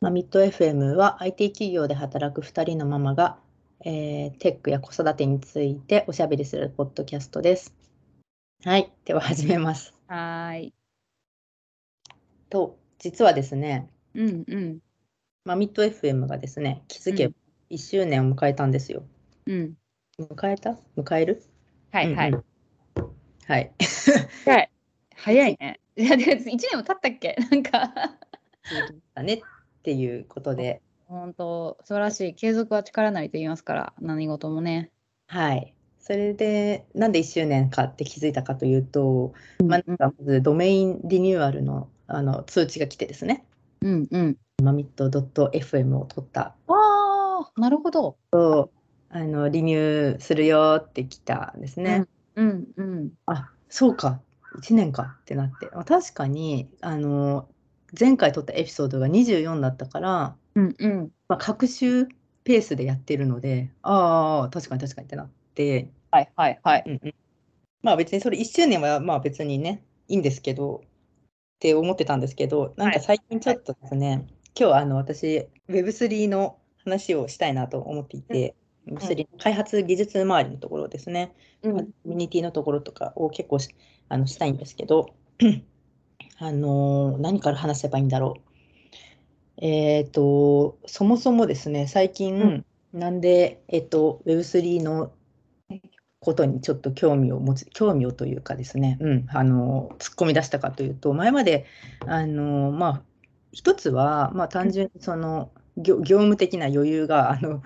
まあ、ミッド FM は IT 企業で働く2人のママが、えーテックや子育てについておしゃべりするポッドキャストです。はい、では始めます。はーい。と、実はですね、うんうん。まあ、ミッド FM がですね、気づけばうん1周年を迎えたんですよ。うん。迎えた？迎える？はいはい。うんうんはい。はい。早いね。いや、で、1年も経ったっけ？なんか、続きましたねっていうことで、本当素晴らしい。継続は力なりと言いますから、何事もね。はい。それで、なんで1周年かって気づいたかというと、まあ、うんなんかまずドメインリニューアルのあの通知が来てですね、うんうん。マミット .fm を取ったああ、なるほど。あのリニューするよって来たんですね。うんうん。あそうか、1年かってなって、あ確かにあの前回撮ったエピソードが24だったから、うんうん。まあ、各週ペースでやってるので、ああ、確かに確かにってなって、はいはいはい。うんうん、まあ別にそれ1周年はまあ別にね、いいんですけど、って思ってたんですけど、なんか最近ちょっとですね、今日あの私、Web3 の話をしたいなと思っていて、Web3 の開発技術周りのところですね、うまあコミュニティのところとかを結構しあのしたいんですけど、あのー何から話せばいいんだろう。えっと、そもそもですね、最近、うんなんで、えっと、Web3 のことにちょっと興味を持つ、興味をというかですね、うん、あの、突っ込み出したかというと、前まで、あの、まあ、一つは、まあ、単純にその、業業務的な余裕が、あの、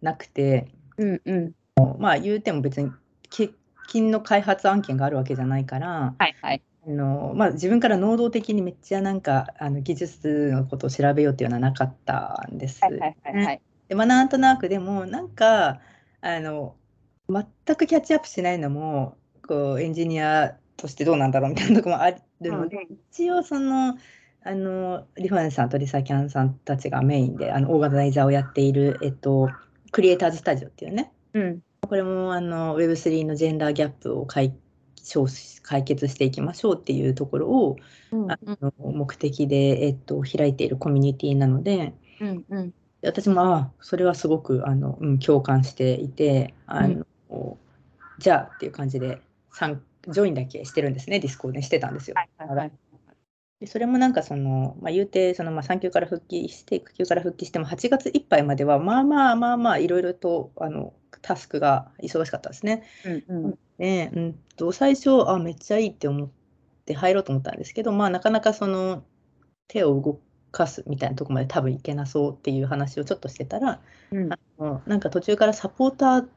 なくて、うんうん。まあ、言うても別に、欠勤の開発案件があるわけじゃないから、はいはい。あのまあ、自分から能動的にめっちゃなんかあの技術のことを調べようっていうのはなかったんです。はいはいはいはい。でまあ、なんとなくでもなんかあの全くキャッチアップしないのもこうエンジニアとしてどうなんだろうみたいなところもあるので、一応そのあのリファンさんとリサキャンさんたちがメインであのオーガナイザーをやっている、えっと、Creators Studio っていうねうん。これもあの Web3 のジェンダーギャップを解解決していきましょうっていうところをうんあの目的で、えっと、開いているコミュニティなので、うんうん。私もあそれはすごくあの、うん、共感していてあの、じゃあっていう感じで参ジョインだけしてるんですね Discord にしてたんですよ。はいはいはい。でそれもなんかその、まあ、言うてその、まあ、産休から復帰して育休から復帰しても8月いっぱいまではまあまあまあまあいろいろとあのタスクが忙しかったですね。うんうん。で、うんと、最初あめっちゃいいって思って入ろうと思ったんですけど、まあ、なかなかその手を動かすみたいなところまで多分いけなそうっていう話をちょっとしてたら、うんあのなんか途中からサポーター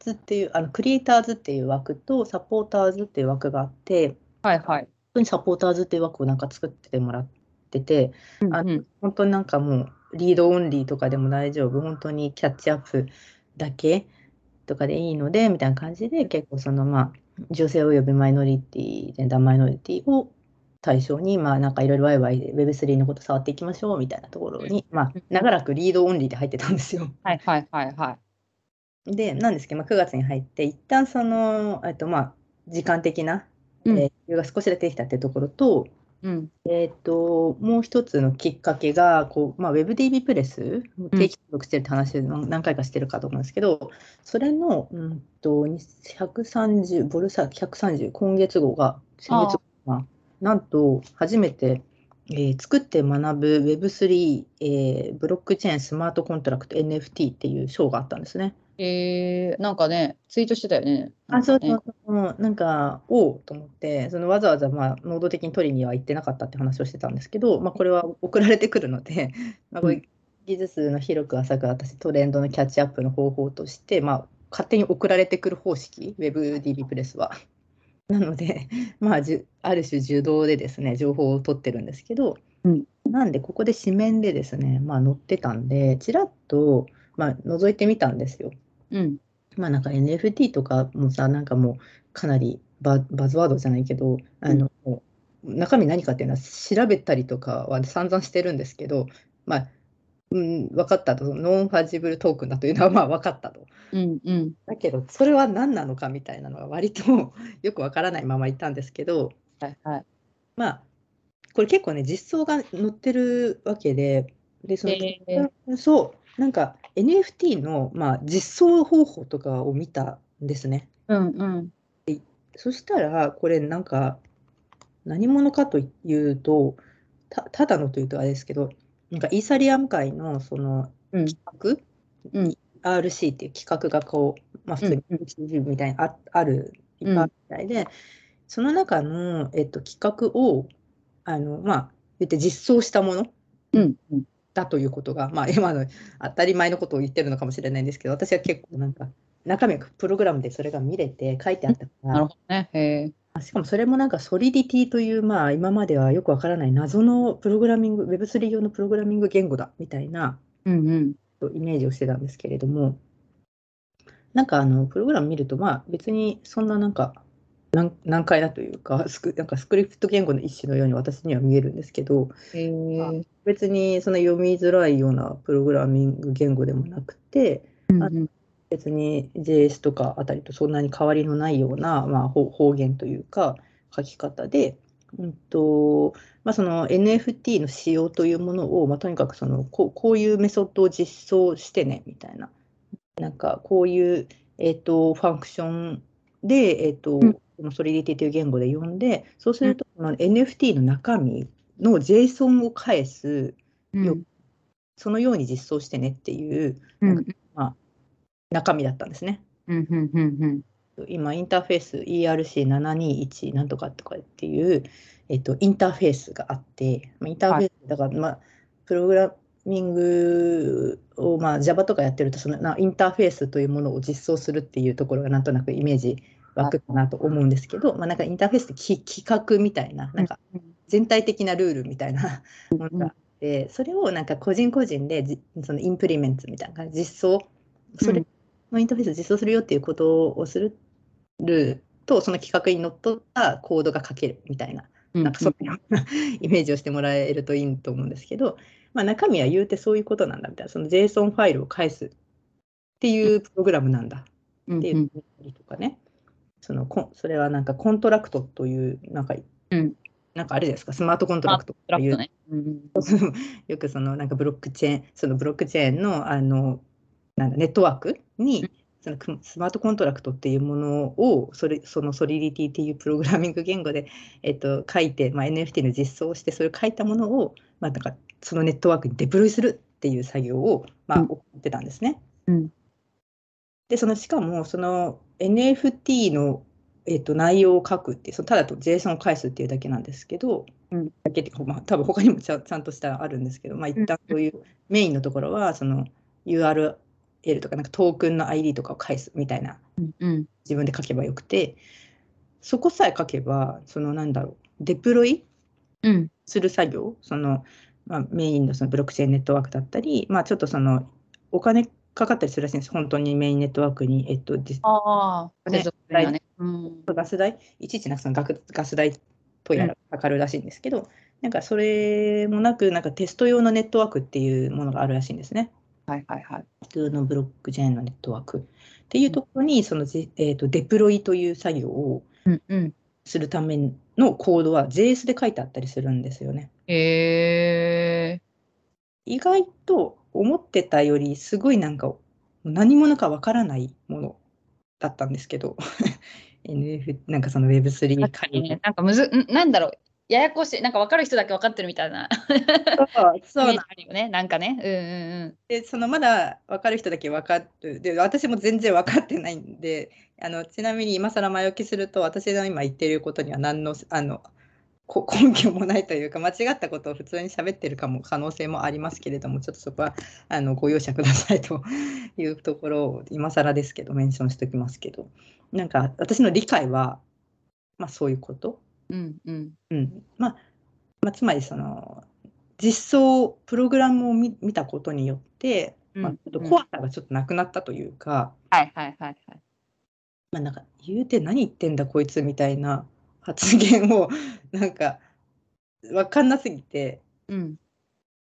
ズっていうあのクリエイターズっていう枠とサポーターズっていう枠があってはいはい。本当にサポーターズっていう枠をなんか作ってもらっててあうんうん本当になんかもうリードオンリーとかでも大丈夫本当にキャッチアップだけとかでいいのでみたいな感じで結構そのまあ女性およびマイノリティジェンダーマイノリティを対象にまあなんかいろいろワイワイで Web3 のこと触っていきましょうみたいなところにまあ長らくリードオンリーで入ってたんですよ。はいはいはいはい。でなんですけど、まあ、9月に入って一旦そのえっとまあ時間的なえーが少しだけできたっていうところと、うん。えー、ともう一つのきっかけがこう、まあ、WebDB プレス定期登録してるって話を何何回かしてるかと思うんですけど、それの、うん、と130ボルサ130今月号が先月号がなんと初めて、えー作って学ぶ Web3、えーブロックチェーンスマートコントラクト NFT っていう賞があったんですね。えー、なんかね、ツイートしてたよね。あ、そうなんかねそうそう、なんか、おおと思って、そのわざわざ、まあ、能動的に取りには行ってなかったって話をしてたんですけど、まあ、これは送られてくるので、まあ、こういう技術の広く浅く私、トレンドのキャッチアップの方法として、まあ、勝手に送られてくる方式、WebDB プレスは。なので、まあ、じゅある種受動でですね、情報を取ってるんですけど、うんなんで、ここで紙面でですね、まあ、載ってたんで、ちらっと、まあ、覗いてみたんですよ。うん。まあなんか NFT とかもさ、なんかもうかなりババズワードじゃないけど、あの、もう中身何かっていうのは調べたりとかは散々してるんですけど、まあ、うん、分かったと、ノンファジブルトークンだというのはまあ分かったと。うんうん。だけど、それは何なのかみたいなのが割と よく分からないままいたんですけど、はいはい。まあ、これ NFT の、まあ、実装方法とかを見たんですね。うんうん。そしたら、これなんか、何者かというと、たただのというとあれですけど、なんかイーサリアム界のそのうん企画、うん RC っていう企画がこう、まあ、普通にうんうん HTV みたいにあある、いっぱいあるみたいで、その中の、えっと、企画を、あの、まあ、言って実装したものうんうん。だということが、まあ、今の当たり前のことを言ってるのかもしれないんですけど、私は結構なんか、中身がプログラムでそれが見れて書いてあったから、なるほどね。へしかもそれもなんかソリディティという、まあ、今まではよくわからない謎のプログラミング、Web3 用のプログラミング言語だみたいなうんうん。イメージをしてたんですけれども、なんかあのプログラム見ると、まあ別にそんななんか難難解だというかスク、なんかスクリプト言語の一種のように私には見えるんですけど。別にその読みづらいようなプログラミング言語でもなくて、うんうん。別に JS とかあたりとそんなに変わりのないような、まあ、方方言というか書き方で、うんとまあ、その NFT の仕様というものを、まあ、とにかくそのこうこういうメソッドを実装してねみたいな、なんかこういう、えー、とファンクションで、えーとうんこのソリディティという言語で読んで、そうすると、その NFT の中身の JSON を返す、うん。そのように実装してねっていううん。中身だったんですね。うんうんうん今、インターフェース ERC721 なんとかとかっていう、えっと、インターフェースがあって、まあインターフェース、だから、まあ、プログラミングを、まあ、Java とかやってるとそのな、インターフェースというものを実装するっていうところがなんとなくイメージ湧くかなと思うんですけど、まあ、なんかインターフェースってき企画みたいな、なんか全体的なルールみたいなものがあって、それをなんか個人個人でじそのインプリメントみたいな実装、それのインターフェースを実装するよっていうことをすると、その企画にのっとったコードが書けるみたいな、うん。なんかそんなようなイメージをしてもらえるといいと思うんですけど、まあ、中身は言うてそういうことなんだみたいな、その JSON ファイルを返すっていうプログラムなんだうんっていうりとかね、そのこそれはなんかコントラクトという、なんか、うん。なんかあれですか、 smart contract という。ね。うん。よくそのなんかブロックチェーン、そのブロックチェーンのあのなんだネットワークに、そのく smart contract っていうものをそれその Solidity っていうプログラミング言語で、えっと、書いて、まあ、NFT の実装をしてそれを書いたものを、まあ、なんかそのネットワークにデプロイするっていう作業を、まあ、うん。行ってたんですね。うん。でそのしかもその NFT の、えっと、内容を書くってそのただと JSON を返すっていうだけなんですけど、うん。だけってまあ、多分他にもちゃんちゃんとしたあるんですけど、まあ、一旦そういうメインのところはその URL とかなんかトークンの ID とかを返すみたいなうん。自分で書けばよくてそこさえ書けばそのなんだろうデプロイうん。する作業その、まあ、メインのそのブロックチェーンネットワークだったり、まあ、ちょっとそのお金かかったりするらしいんです本当にメインネットワークに、えっと、実ああ、ねね。うんガス代？いちいちなんかそのガス代とやらかかるらしいんですけど、なんかそれもなくなんかテスト用のネットワークっていうものがあるらしいんですね。はいはいはい。普通のブロックチェーンのネットワークっていうところにそのじ、えー、とデプロイという作業をうんうん。するためのコードは JS で書いてあったりするんですよね。へえ。意外と思ってたよりすごいなんか何者かわからないものだったんですけど NF なんかその Web3 確かにねなんかむず、んなんだろう。ややこしい。なんか分かる人だけ分かってるみたいな。そうそうイメージあるよね。なんかね。うんうんでそのまだ分かる人だけ分かるで私も全然分かってないんであのちなみに今更前置きすると私の今言ってることには何のあのこ 根拠もないというか間違ったことを普通に喋ってるかも可能性もありますけれどもちょっとそこはあのご容赦くださいというところを今更ですけどメンションしておきますけどなんか私の理解は、まあ、そういうこと、うん。うんうんまあまあ、つまりその実装プログラムを見見たことによってうん。まあ、ちょっとうん怖さがちょっとなくなったというか、はいはいはいはい。まあ、なんか言うて何言ってんだこいつみたいな発言をなんか分かんなすぎてうん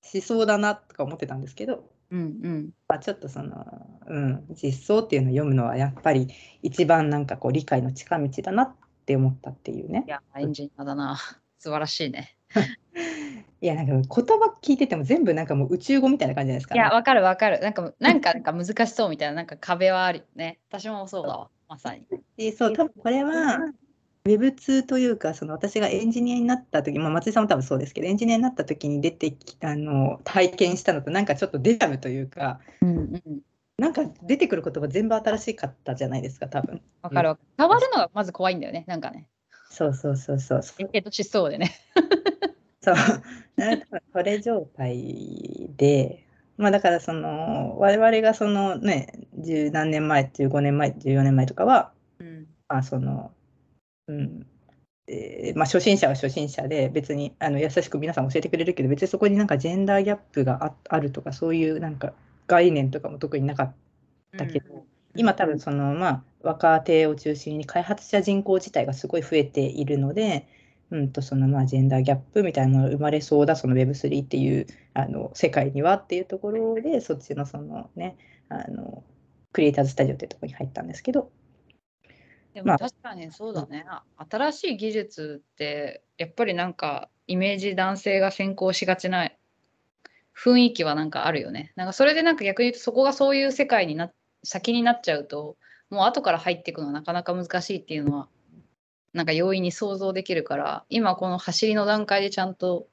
しそうだなとか思ってたんですけど、うんうん。まあ、ちょっとその、うん、実装っていうのを読むのはやっぱり一番なんかこう理解の近道だなって思ったっていうねい。や、エンジニアだな。素晴らしいね。い いやなんか言葉聞いてても全部なんかもう宇宙語みたいな感じじゃないですか、いや、わかるわかる。なんか、なんか、なんか難しそうみたいな、なんか壁はあるよね。私もそうだわ、まさに。でそう多分これは Web2 というかその私がエンジニアになった時、まあ、松井さんも多分そうですけどエンジニアになった時に出てきたの体験したのとなんかちょっとデジャブというかうんうん。なんか出てくる言葉全部新しかったじゃないですか多分わかるわかる。変わるのがまず怖いんだよね、なんかね。そうそうそうそうやけどしそうでね。そうなんかこれ状態でまあだからその我々がそのね十何年前15年前14年前とかはうん。まあそのうん。えーまあ、初心者は初心者で別にあの優しく皆さん教えてくれるけど別にそこになんかジェンダーギャップがああるとかそういうなんか概念とかも特になかったけど、今多分そのまあ若手を中心に開発者人口自体がすごい増えているので、うん、とそのまあジェンダーギャップみたいなのが生まれそうだその Web3 っていうあの世界にはっていうところでそっちのそのねあのクリエイターズスタジオっていうところに入ったんですけどでまあも確かにそうだね、あ新しい技術ってやっぱりなんかイメージ男性が先行しがちな雰囲気はなんかあるよね。なんかそれでなんか逆に言うとそこがそういう世界にな先になっちゃうともう後から入っていくのはなかなか難しいっていうのはなんか容易に想像できるから今この走りの段階でちゃんと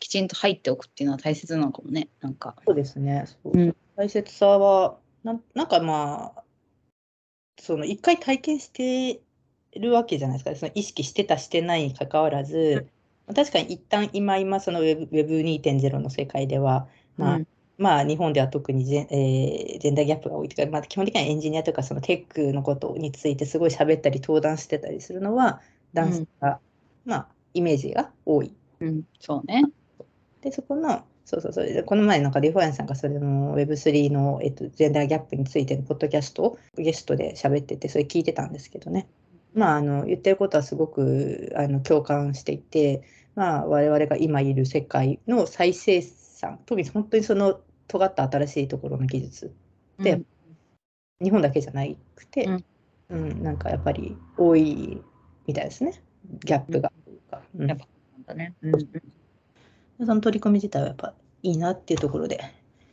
きちんと入っておくっていうのは大切なのかもねなんか。そうですね。そううん大切さはなん、なんかまあ、その一回体験してるわけじゃないですか。その意識してた、してないにかかわらず、確かに一旦今、今、その Web- Web2.0 の世界では、まあ、うんまあ、日本では特にジェ,、えージェンダーギャップが多いというか、まあ、基本的にはエンジニアとかそのテックのことについてすごい喋ったり登壇してたりするのは男性が、まあ、イメージが多い。うん、そうね。で、そこの、そうそうそう、でこの前なんかデフォヤンさんがそれの Web3 の、えっと、ジェンダーギャップについてのポッドキャストをゲストで喋ってて、それ聞いてたんですけどね。まあ、あの言ってることはすごくあの共感していて、まあ、我々が今いる世界の再生産、特に本当にその尖った新しいところの技術でうん。日本だけじゃなくて、うん。うんなんかやっぱり多いみたいですね、ギャップが。うん。やっぱなんだね。うん。その取り組み自体はやっぱいいなっていうところで、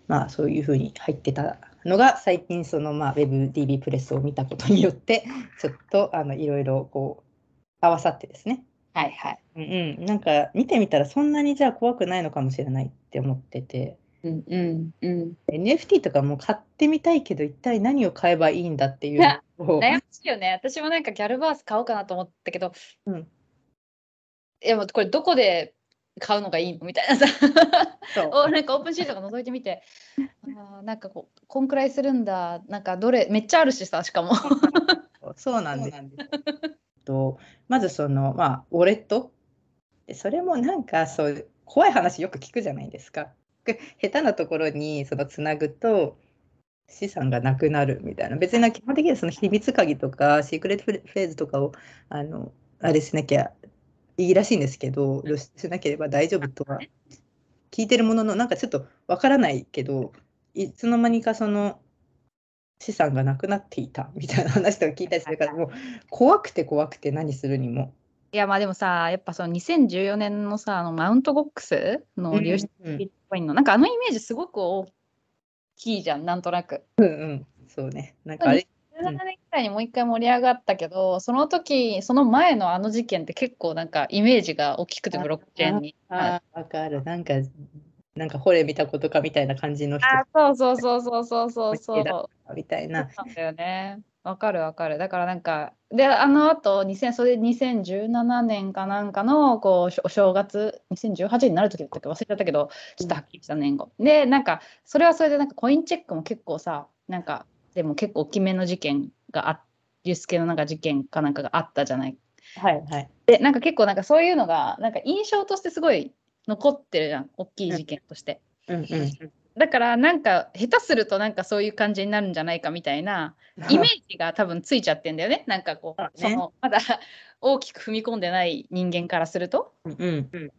まあそういうふうに入ってたのが、最近そのまあ WebDB プレスを見たことによって、ちょっとあのいろいろこう合わさってですね、はいはい。うんうん、なんか見てみたらそんなにじゃあ怖くないのかもしれないって思ってて、うんうんうん。NFT とかも買ってみたいけど、一体何を買えばいいんだっていう悩ましいよね。私もなんかギャルバース買おうかなと思ったけど、うんいやもうこれどこで買うのがいいの？みたいなさ。そう。おなんかオープンシートが覗いてみて。あーなんかこうこんくらいするんだ。なんかどれめっちゃあるしさしかも。そう。なんです。とまずそのまあウォレット？でそれもなんかそう怖い話よく聞くじゃないですか。で下手なところにそのつなぐと資産がなくなるみたいな。別に基本的にはその秘密鍵とかシークレットフレーズとかをあのあれしなきゃいいらしいんですけど露出しなければ大丈夫とは聞いてるもののなんかちょっとわからないけどいつの間にかその資産がなくなっていたみたいな話とか聞いたりするからもう怖くて怖くて何するにも。いやまあでもさやっぱその2014年のさあのマウントボックスの流出うんビットコインの、なんかあのイメージすごく大きいじゃんなんとなく。うんうん、そうね。なんかあれ、17年くらいにもう一回盛り上がったけど、その時その前のあの事件って結構なんかイメージが大きくてあブロックチェーンに。ああ、わかる。なんか、なんか、ほれ見たことかみたいな感じの人あそうそうそうそうそうそうそう。だみたいな。そうだよね。わかるわかる。だからなんか、で、あの後、2000それで2017年かなんかのこうおお正月、2018になる時だったっけ？忘れちゃったけど、ちょっとはっきりした年後。で、なんか、それはそれでなんかコインチェックも結構さ、なんか、でも結構大きめの事件があリュース系のなんか事件かなんかがあったじゃない。はいはい。で、なんか結構なんかそういうのが、なんか印象としてすごい残ってるじゃん、大きい事件として。うんうん。だからなんか下手するとなんかそういう感じになるんじゃないかみたいな イメージが多分ついちゃってんだよね。なんかこう、そうねそのまだ 大きく踏み込んでない人間からすると。うんうん。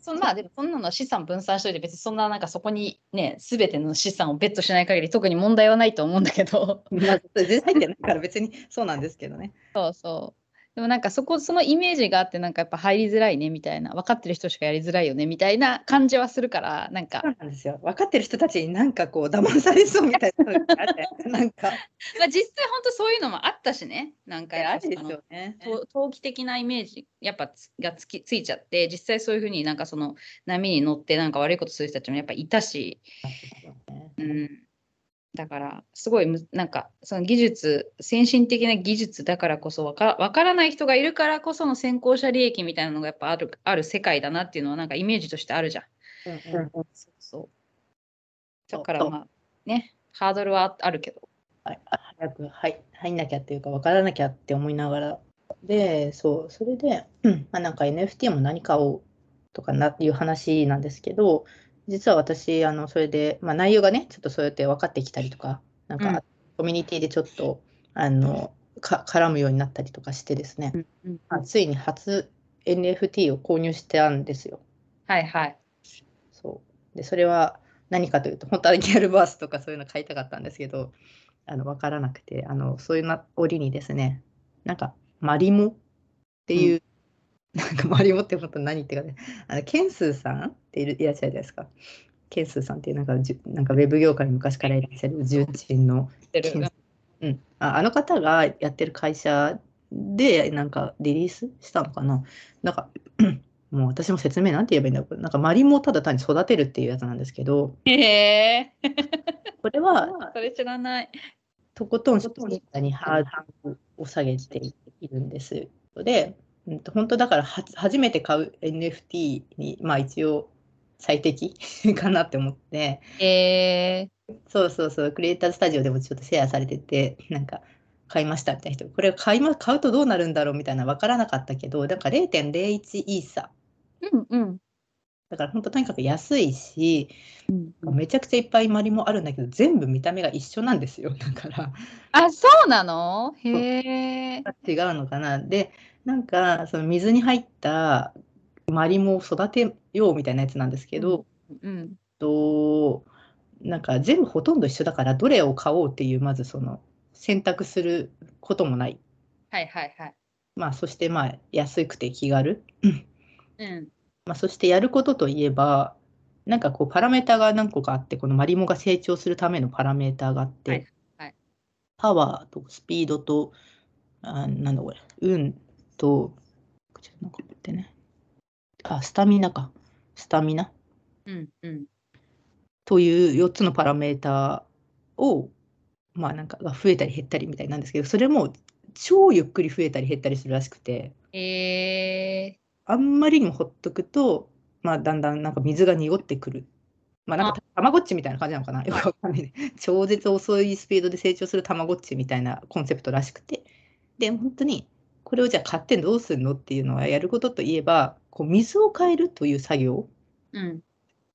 そんまあでもそんなの資産分散しといて別にそんななんかそこにね全ての資産をベットしない限り特に問題はないと思うんだけどまあ、全然入ってないから別にそうなんですけどね。そうそうでもなんかそこそのイメージがあってなんかやっぱ入りづらいねみたいな分かってる人しかやりづらいよねみたいな感じはするからなんか。そうなんですよ。分かってる人たちになんかこう騙されそうみたいな なんか、まあ、実際本当そういうのもあったしねなんかやっぱですよね。と投機的なイメージやっぱつがつきついちゃって実際そういうふうになんかその波に乗ってなんか悪いことする人たちもやっぱいたし、うん、だからすごいむなんかその技術先進的な技術だからこそわかわからない人がいるからこその先行者利益みたいなのがやっぱあるある世界だなっていうのはなんかイメージとしてあるじゃん。うんうんそう。そうだからまあねハードルはあるけど。はい。早く入入んなきゃっていうか分からなきゃって思いながら。でそう。それで、うん。まあ、なんか NFT も何買おうとかなっていう話なんですけど実は私あのそれで、まあ、内容がねちょっとそうやって分かってきたりとかなんか、うんコミュニティでちょっとあのか絡むようになったりとかしてですね、うんまあついに初 NFT を購入したんですよ。はいはい。そうでそれは何かというと本当はギャルバースとかそういうの買いたかったんですけどあの分からなくてあのそういうな折にですねなんかマリモっていう、なんかマリモって本当何言ってるかねあのケンスーさんっているいらっしゃるじゃないですか。ケンスーさんっていうなんかじゅなんかウェブ業界に昔からいらっしゃる重鎮のうん、ああの方がやってる会社でなんかリリースしたのかな？なんか もう私も説明なんて言えばいいんだろう。なんかマリモをただ単に育てるっていうやつなんですけど。へえ。これは それ知らない。とことん初心者にハードルを下げているんです。で、うんと、本当だからは初めて買う NFT にまあ一応最適 かなって思ってえそうそうそう、クリエイターズスタジオでもちょっとシェアされてて、なんか、買いましたみたいな人、これ買い、ま、買うとどうなるんだろうみたいな分からなかったけど、だから0.01イーサ。ー、うんうん。だから本当とにかく安いし、うんめちゃくちゃいっぱいマリもあるんだけど、全部見た目が一緒なんですよ。だから、あ、そうなの？へえ。違うのかな。で、なんか、その水に入ったマリモを育てようみたいなやつなんですけど、うん。となんか全部ほとんど一緒だからどれを買おうっていうまずその選択することもない、はいはいはい。まあ、そしてまあ安くて気軽、うん。まあ、そしてやることといえばなんかこうパラメータが何個かあってこのマリモが成長するためのパラメータがあって、はいはいパワーとスピードとあなんだこれ運とちょっとなんか待ってねあスタミナかスタミナ？うんうん。という4つのパラメータを、まあなんかが増えたり減ったりみたいなんですけど、それも超ゆっくり増えたり減ったりするらしくて、えあんまりにもほっとくと、まあだんだんなんか水が濁ってくる。まあなんかたまごっちみたいな感じなのかな？よくわかんないね。超絶遅いスピードで成長するたまごっちみたいなコンセプトらしくて。で、本当にこれをじゃあ買ってどうするのっていうのはやることといえば、こう水を変えるという作業。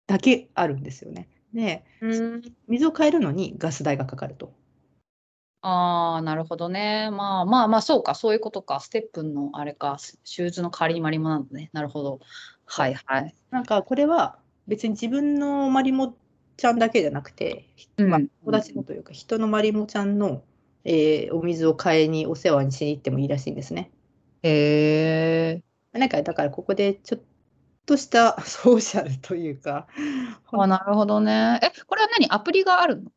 だけあるんですよね。で、うん、水を変えるのにガス代がかかると。ああ、なるほどね。まあまあまあ、そうか、そういうことか。ステップンのあれか、シューズの代わりにマリモなんだね。なるほど。はいはい。なんかこれは別に自分のマリモちゃんだけじゃなくて、まあ、うん友達のというか人のマリモちゃんの、えーお水を買いにお世話にしに行ってもいいらしいんですね。へえ。なんかだからここでちょっとした ソーシャルというか、あ、なるほどね。え、これは何？アプリがあるの？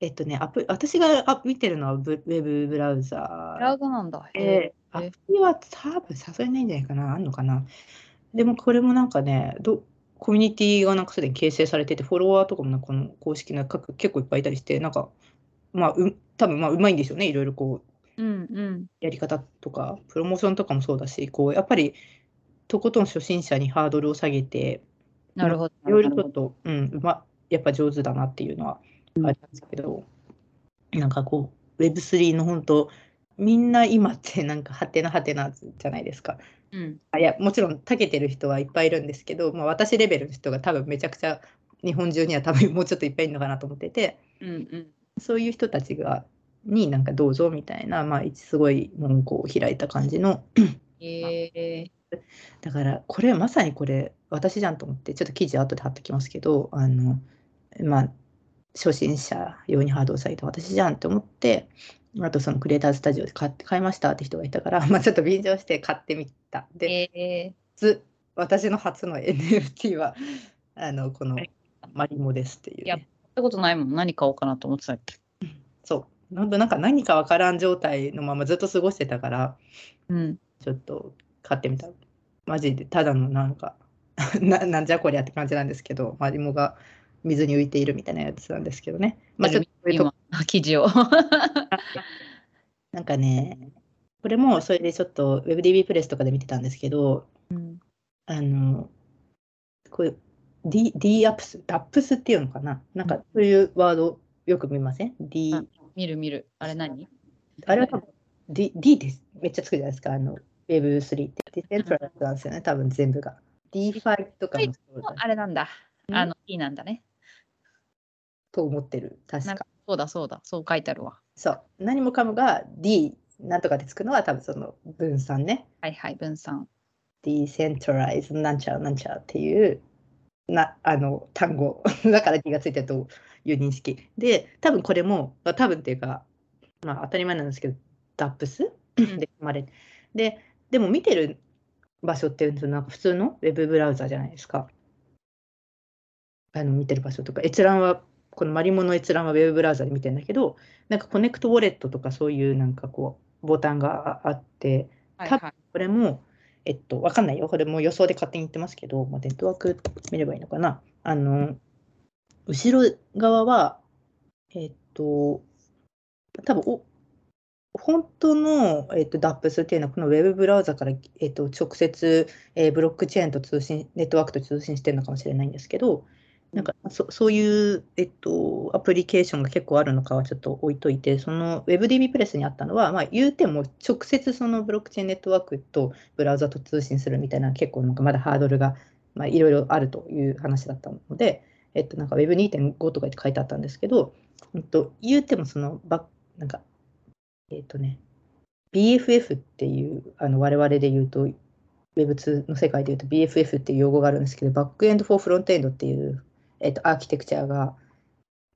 えっとね、アプ私があ見てるのはブウェブブラウザブラウザなんだ。ーで、アプリは多分さすがにないんじゃないかな、あんのかな？でもこれもなんかね、どコミュニティがなんかすでに形成されてて、フォロワーとかもなんかこの公式な各結構いっぱいいたりして、なんか、まあ、う多分まあうまいんでしょうね、いろいろこう、うんうん。やり方とか、プロモーションとかもそうだし、こう、やっぱり、とことん初心者にハードルを下げて、なるほど。いろいろちょっと、うん、うま、やっぱ上手だなっていうのはありますけど、なんかこう、Web3 の本当、みんな今ってなんかハテナハテナじゃないですか。うん。あいや、もちろん、長けてる人はいっぱいいるんですけど、まあ、私レベルの人が多分めちゃくちゃ、日本中には多分もうちょっといっぱいいるのかなと思ってて、うんうん。そういう人たちが、になんかどうぞみたいな、まあ、すごい門戸を開いた感じの、へえ。だから、これ、まさにこれ、私じゃんと思って、ちょっと記事後で貼っときますけど、あの、まあ、初心者用にハードルを下げた私じゃんって思って、あとそのクリエイターズスタジオで買って買いましたって人がいたから、まあ、ちょっと便乗して買ってみた。で、え初私の初の NFT はあのこのはいマリモですっていう、ね。たことないもん。何買おうかなと思ってたっけ？そう。なんなんか何かわからん状態のままずっと過ごしてたから、うん。ちょっと買ってみた。マジでただのなんか な、なんじゃこりゃって感じなんですけど、マリモが水に浮いているみたいなやつなんですけどね。まあ、ちょっと今、記事を。なんかね、これもそれでちょっと WebDB プレスとかで見てたんですけど、うんあの、これ D、D アップス、ダップスっていうのかな？なんかそういうワードよく見ません ?D、うん見る見る。あれ何？あれは多分 D, D です。めっちゃつくじゃないですか？あの Web3 って。 decentral なんですよね、多分全部が。DeFi とかもそうだあれなんだ。うんあの、いいなんだね。と思ってる。確か。そうだそうだ。そう書いてあるわ。そう。何もかもが D なんとかでつくのは多分その分散ね。はいはい、分散。decentralized なんちゃらなんちゃらっていうなあの単語 だから D がついてるという認識。で多分これもまあ多分っていうか、まあ、当たり前なんですけど DAPS うん。で生まれででも見てる場所ってなんか普通のウェブブラウザじゃないですか。あの見てる場所とか。閲覧はこのマリモの閲覧はウェブブラウザで見てるんだけどなんか Connect Wallet とかそういうなんかこうボタンがあって多分。これも、えっと、わかんないよ。これも予想で勝手に言ってますけど、まあ、ネットワーク見ればいいのかな。あの、後ろ側は、えっと、多分お、本当の、えっと、DAPS っていうのは、このウェブブラウザから、えっと、直接、えーブロックチェーンと通信、ネットワークと通信してるのかもしれないんですけど、なんかそそういう、えっと、アプリケーションが結構あるのかはちょっと置いといて、その WebDB プレスにあったのは、まあ、言うても直接そのブロックチェーンネットワークとブラウザと通信するみたいな結構なんかまだハードルがまあいろいろあるという話だったので、えっと、なんか Web2.5 とかって書いてあったんですけど、うんと、言うてもそのバなんか、えっとね、BFF っていうあの我々で言うと Web2 の世界で言うと BFF っていう用語があるんですけど、バックエンド・フォー・フロントエンドっていうえっと、アーキテクチャが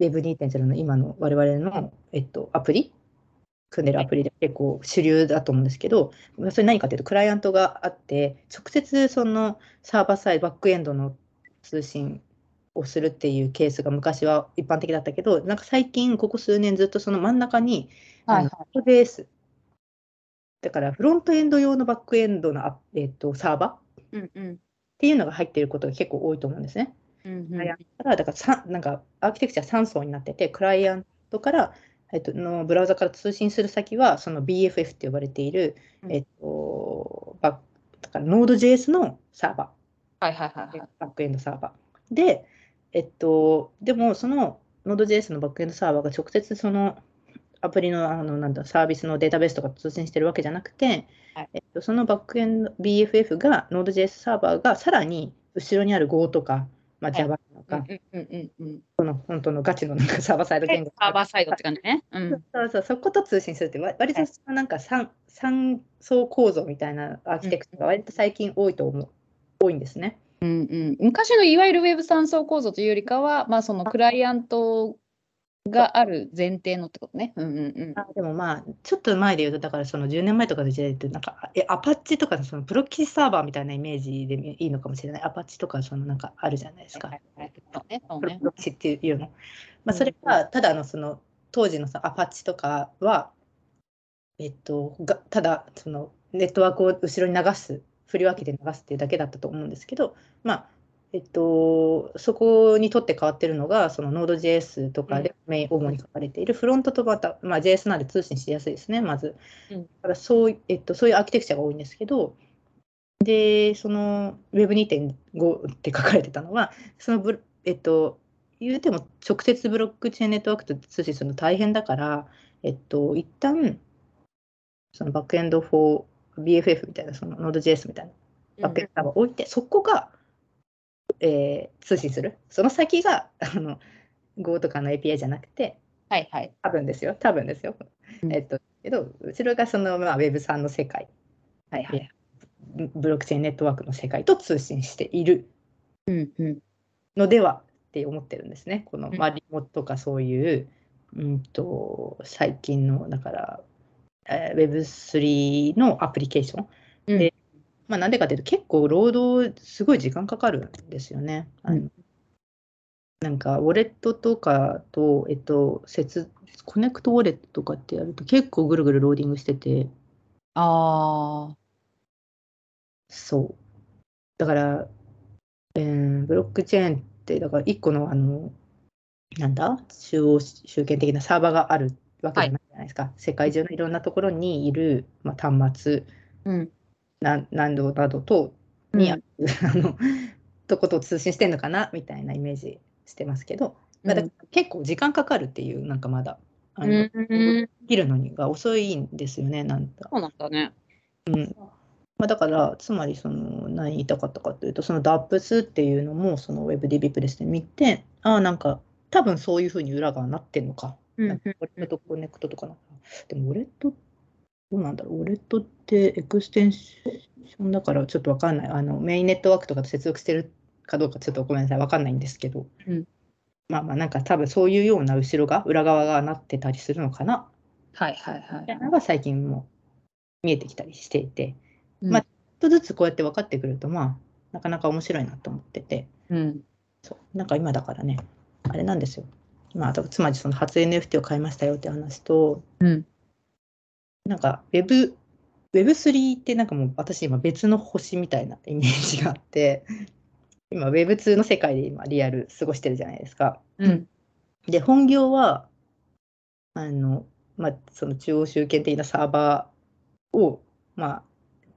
Web2.0 の今の我々の、えっと、アプリ、組んでるアプリで結構主流だと思うんですけど、まあそれ何かというと、クライアントがあって、直接そのサーバーサイド、バックエンドの通信をするっていうケースが昔は一般的だったけど、なんか最近、ここ数年ずっとその真ん中に、はいあのノードベース、だからフロントエンド用のバックエンドのア、えっと、サーバー？っうんうん。ていうのが入っていることが結構多いと思うんですね。うんうんクライアントから、だからさなんかアーキテクチャ3層になってて、クライアントから、えっと、のブラウザから通信する先は、その BFF って呼ばれている、うんえっと、バッだから Node.js のサーバはいはいはいー、はい。バックエンドサーバー。で、えっと、でもその Node.js のバックエンドサーバーが直接そのアプリのあのなんだサービスのデータベースとかと通信してるわけじゃなくて、はいえっと、そのバックエンド BFF が Node.js サーバーがさらに後ろにある Go とか、まあ、はい Java とか、うんうんうんうん。この本当のガチのなんかサーバーサイド言語サーバーサイドって感じね。うん。そうそう、そこと通信するって、わ割とそのなんか三三層構造みたいなアーキテクチャが割と最近多いと思う、多いんですね。うんうん、昔のいわゆる Web3 層構造というよりかは、まあ、そのクライアントがある前提のってことね。うんうんうん。あでもまあ、ちょっと前で言うと、だからその10年前とかの時代って、なんか、え、アパッチとかのそのプロキシサーバーみたいなイメージでいいのかもしれない。アパッチとか、そのなんかあるじゃないですか。はいはいそうねプロキシっていうの。まあ、それが、ただあの、その、当時のさ、アパッチとかは、えっと、がただ、その、ネットワークを後ろに流す、振り分けて流すっていうだけだったと思うんですけど、まあ、えっと、そこにとって変わってるのが、その Node.js とかでメイン主に書かれているフロントとまた、まあ、JS なんで通信しやすいですね、まず。うん。だからそういえっと、そういうアーキテクチャが多いんですけど、で、その Web2.5 って書かれてたのは、そのブロえっと、言うても直接ブロックチェーンネットワークと通信するの大変だから、えっと、一旦、そのバックエンド for BFF みたいな、その Node.js みたいなバックエンドを置いて、そこが、えー通信する？その先が、あの、Go とかの API じゃなくて、はいはい。多分ですよ、多分ですよ。うんえっと、けど、後ろがその、まあ、Web3 の世界、はいはい。ブブロックチェーンネットワークの世界と通信している。のではって思ってるんですね。このうんマリモとかそういううんと、最近の、だから、えー Web3 のアプリケーション。まあ、なんでかというと、結構労働、すごい時間かかるんですよね。あのうんなんか、ウォレットとかと、えっと、接、 Connect Wallet とかってやると、結構ぐるぐるローディングしてて、ああ。そう。だから、えーブロックチェーンって、だから1個の、あの、なんだ、中央集権的なサーバーがあるわけじゃないじゃないですか。世界中のいろんなところにいる、まあ、端末、うん。な難度などと、にある、あの、とこと通信してんのかなみたいなイメージしてますけど、まあ、結構時間かかるっていう、なんかまだ、あうの、ん。うん。切るのにが遅いんですよね、なんか。そうなんだね。まあ、だから、つまりその何言いたかったかというと、その DAPS っていうのも、その WebDB プレスで見て、ああ、なんか、多分そういうふうに裏側になってんのか。うんなんかウォレットと connect とかな。でも、ウォレット、どうなんだろう。ウォレットってエクステンションだからちょっとわかんない。あの、メインネットワークとかと接続してるかどうかちょっとごめんなさい。わかんないんですけど。うんまあまあ、なんか多分そういうような後ろが、裏側がなってたりするのかな。はいはいはいなのが最近も見えてきたりしていて。い。まあちょっとずつこうやって分かってくると、まあ、なかなか面白いなと思ってて、うん。そうなんか今だからね、あれなんですよ。まあ、つまりその初 NFT を買いましたよって話と、うん。なんか Web、Web3 ってなんかもう私今別の星みたいなイメージがあって、今 Web2 の世界で今リアル過ごしてるじゃないですか。うん。で、本業は、あの、まあ、その中央集権的なサーバーを、まあ、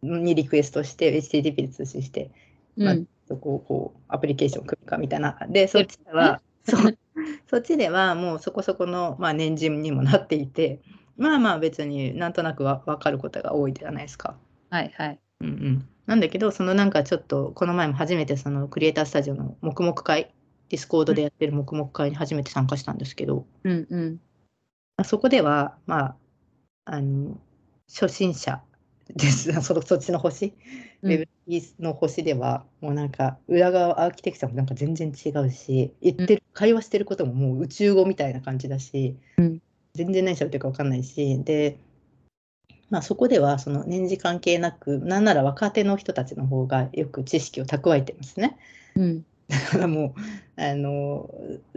にリクエストして、HTTP で通信して、まあうん。そこをこうアプリケーションを組むかみたいな。で、そっちでは、そうそっちではもうそこそこの、まあ、年次にもなっていて、まあまあ別になんとなくわ分かることが多いじゃないですか。はいはい。うんうん、なんだけど、そのなんかちょっと、この前も初めてその Creators Studio の黙々会、ディスコードでやってるもくもく会に初めて参加したんですけど、うんうん。まあそこでは、まあ、あの、初心者です。そのそっちの星、うん Web の星では、もうなんか、裏側アーキテクチャもなんか全然違うし、言ってる、会話してることももう宇宙語みたいな感じだし、うん全然何喋ってるか分かんないし、で、まあそこでは、その年次関係なく、なんなら若手の人たちの方がよく知識を蓄えてますね。うん。だからもう、あの、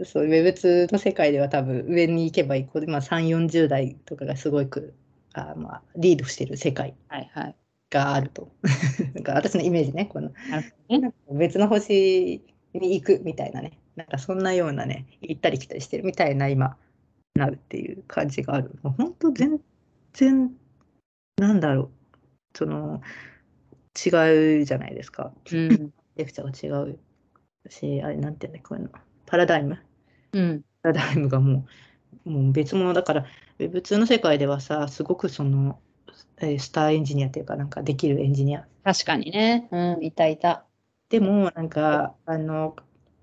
そう Web2 の世界では多分上に行けば行くほど、まあ3、40代とかがすごく、あまあ、リードしてる世界はいはい。があると。なんか私のイメージね、この別の星に行くみたいなね、なんかそんなようなね、行ったり来たりしてるみたいな今、なるっていう感じがある。もう本当全然、なんだろう、その、違うじゃないですか。うん。レクチャーが違うし、あれなんていうんだこういうの、パラダイムうん。パラダイムがもう、もう別物だから、Web2 の世界ではさ、すごくその、えースターエンジニアっていうか、なんかできるエンジニア確かにね。うん。いたいた。でも、なんか、あの、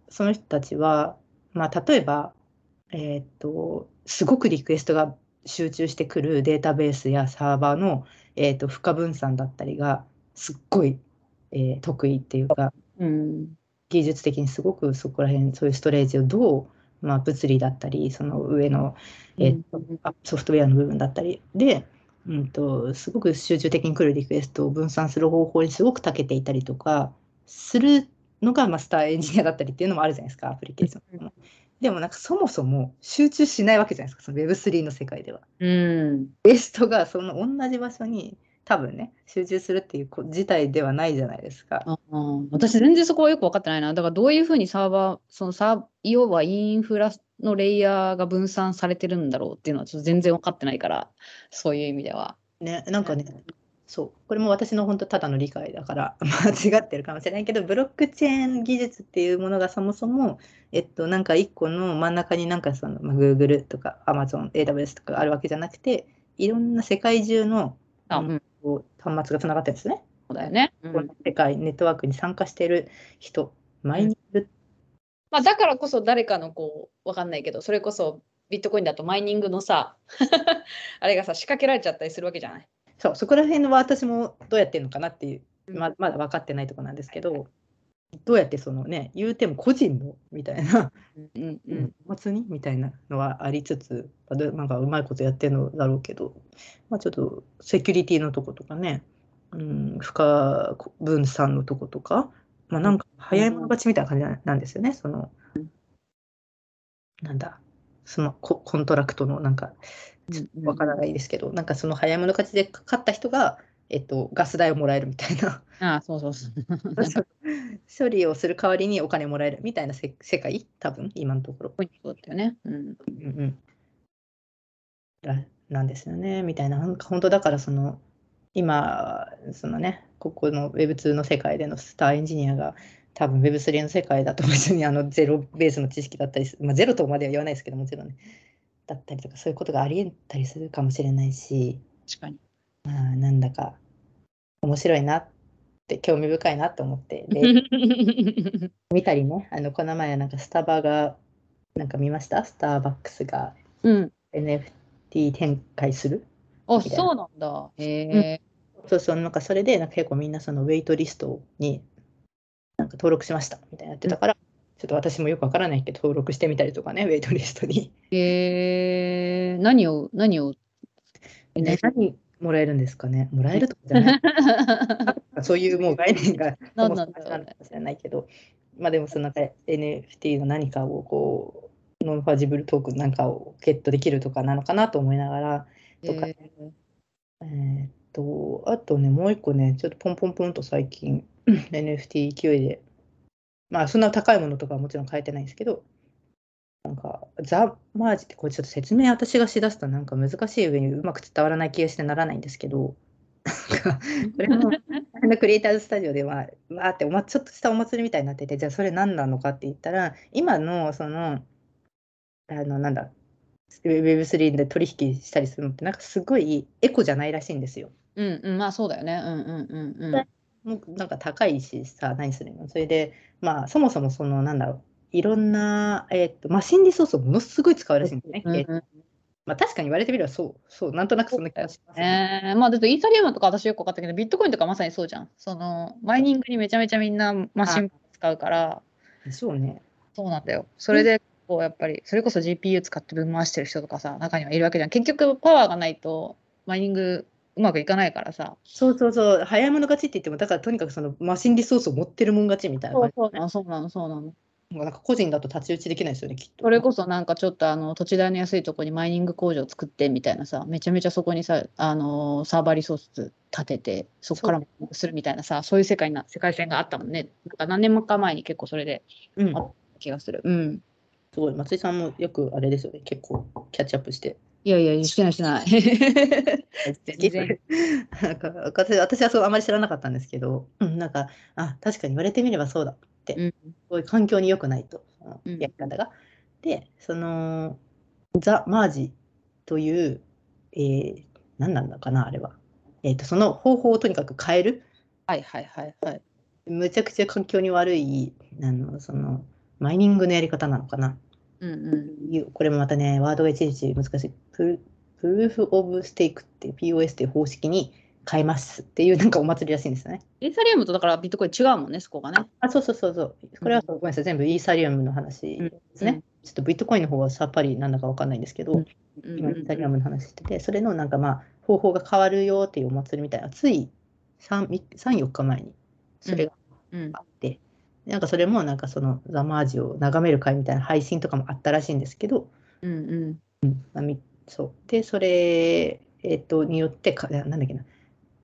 その人たちは、まあ、例えば、えーっと、すごくリクエストが集中してくるデータベースやサーバーの、えーっと、負荷分散だったりが、すっごい、えー得意っていうか、うん。技術的にすごくそこら辺、そういうストレージをどう、まあ、物理だったり、その上の、えーっとうんあソフトウェアの部分だったりで、うんと、すごく集中的に来るリクエストを分散する方法にすごく長けていたりとかするのが、まあ、スターエンジニアだったりっていうのもあるじゃないですか、アプリケーション。でもなんかそもそも集中しないわけじゃないですか、その Web3 の世界では。うん。ベストがその同じ場所に多分ね、集中するっていうこ事態ではないじゃないですか。ああ私全然そこはよく分かってないな。だからどういうふうにサーバー、そのサー、要はインフラのレイヤーが分散されてるんだろうっていうのはちょっと全然分かってないから、そういう意味では。ね、なんかね、そう、これも私の本当ただの理解だから 間違ってるかもしれないけど、ブロックチェーン技術っていうものがそもそも、えっと、なんか一個の真ん中になんかその、まあ、Google とか Amazon、AWS とかあるわけじゃなくて、いろんな世界中のあ、ううん端末がつながってるんですね。そうだよね。うんこの世界、ネットワークに参加してる人、マイニング、まあ、だからこそ誰かのこう、わかんないけど、それこそビットコインだとマイニングのさ、あれがさ、仕掛けられちゃったりするわけじゃない。そう、そこら辺は私もどうやってるのかなっていう、ままだ分かってないところなんですけど、どうやってそのね、言うても個人のみたいな、うんううん。ん、持末にみたいなのはありつつ、なんかうまいことやってるのだろうけど、まあ、ちょっとセキュリティのとことかね、うん、不可分散のとことか、まあ、なんか早い者勝ちみたいな感じななんですよね、その、なんだ、そのココントラクトのなんか、ちょっとわからないですけど、なんかその早い者勝ちで勝った人が、えっと、ガス代をもらえるみたいな。ああ、そうそうそう。処理をする代わりにお金もらえるみたいなせ世界？多分今のところ、そうだよね。うん。うんうん、らなんですよねみたいななんか本当だからその今そのねここの Web2 の世界でのスターエンジニアが多分 Web3 の世界だと別にあのゼロベースの知識だったりすまあ、ゼロとまでは言わないですけどもちろんねだったりとかそういうことがありえたりするかもしれないし確かに。まあなんだか面白いなって興味深いなと思って で見たりね、あのこの前なんかスタバが、なんか見ました？スターバックスがうん。NFT 展開する？あ、みたいなそうなんだ。へえ。そうそう、なんかそれでなんか結構みんなそのウェイトリストになんか登録しましたみたいなやってたから、ちょっと私もよくわからないけど登録してみたりとかね、 waitlist に。へえ。何を、何を？ね、何もらえるんですかね？もらえるとかじゃない。そういうもう概念がそもそも何なんだろうね。なのかもしれないけど、まあでもそのなんか NFT の何かをこう、 non-fungible token なんかをゲットできるとかなのかなと思いながら、とか。へえーっと、あとね、もう一個ね、ちょっとポンポンポンと最近 NFT 勢いで、まあそんな高いものとかはもちろん買えてないんですけど、なんかザ・マージってこれちょっと説明私がしだすとなんか難しい上にうまく伝わらない気がしてならないんですけど、なんかこれも あのクリエイターズスタジオでは、わーっておまちょっとしたお祭りみたいになってて、じゃあそれ何なのかって言ったら、今のその、あのなんだ、Web3 で取引したりするのって、なんかすごいエコじゃないらしいんですよ。うんうん、まあそうだよね。うんうんうんうん。もうなんか高いしさ、何するのそれで、まあそもそもその、なんだろう、いろんな、えっと、マシンリソースをものすごい使うらしいんですね。えうんうんまあ確かに言われてみればそう、そう、なんとなくそんな気がしますね。えー、まあだってイーサリアムとか私よく分かったけど、ビットコインとかまさにそうじゃん。そのマイニングにめちゃめちゃみんなマシン使うから、でしょうね。そうなんだよ。それでこうやっぱり、それこそ GPU 使って分回してる人とかさ、中にはいるわけじゃん。結局パワーがないとマイニングうまくいかないからさ。そうそうそう、早い者勝ちって言っても、だからとにかくそのマシンリソースを持ってるもん勝ちみたいな感じ。そうなの、そうなの、そうなの。もうなんか個人だと太刀打ちできないですよね、きっと。それこそなんかちょっとあの土地代の安いところにマイニング工場を作ってみたいなさ、めちゃめちゃそこにさ、あのサーバーリソース立てて、そこからするみたいなさ、そういう世界な世界線があったもんね。なんか何年か前に結構それでうん、あ気がする。うん。すごい、松井さんもよくあれですよね、結構キャッチアップして。いやいや、してないしてない。全然なんか私私はそうあまり知らなかったんですけど、うん、なんか、あ確かに言われてみればそうだって、うんそういう環境に良くないと、やり方が。で、その、ザ・マージという、えー何なんだかな、あれは。えー、とその方法をとにかく変える、はいはいはいはい。むちゃくちゃ環境に悪い、あのそのマイニングのやり方なのかな。うんうん。いうこれもまたね、ワードがいちいち難しい。プルプルーフ・オブ・ステークって POS っていう方式に変えますっていうなんかお祭りらしいんですよね。イーサリアムとだからビットコイン違うもんね、そこがね。あ、そうそうそうそう。これはごめんなさい、全部イーサリアムの話ですね。ちょっとビットコインの方はさっぱりなんだかわかんないんですけど、うん今イーサリアムの話してて、それのなんかまあ方法が変わるよっていうお祭りみたいな、つい3、3 4日前にそれがうんあって、なんかそれもなんかそのザ・マージを眺める会みたいな配信とかもあったらしいんですけど、うんうん。まあみそう。でそれ、えっとによってかななんだっけな。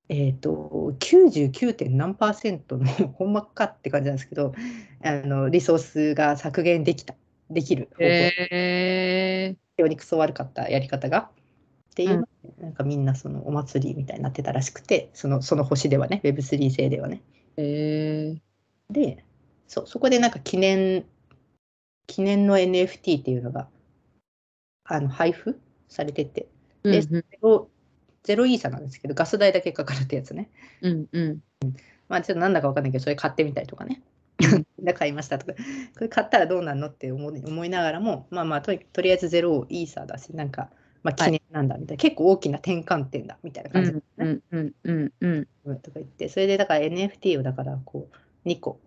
えっ、と 99. 何パーセントの ほんまかって感じなんですけどあのリソースが削減できた。できる方法、へえ非常にクソ悪かったやり方が。っていうので、なんかみんなそのお祭りみたいになってたらしくてそのその星ではね Web3 製ではね。へえでそうそこでなんか記念記念の NFT っていうのがあの配布されててで、うんゼロゼロイーサなんですけど、ガス代だけかかるってやつね。うんうん。まあちょっとなんだかわかんないけど、それ買ってみたりとかね。で買いましたとか、これ買ったらどうなんのって思い思いながらも、まあまあととりあえずゼロイーサだし、なんか、まあ記念なんだみたいな、結構大きな転換点だみたいなう感じんうんうんうんうん。とか言って、それでだから NFT をだからこう2個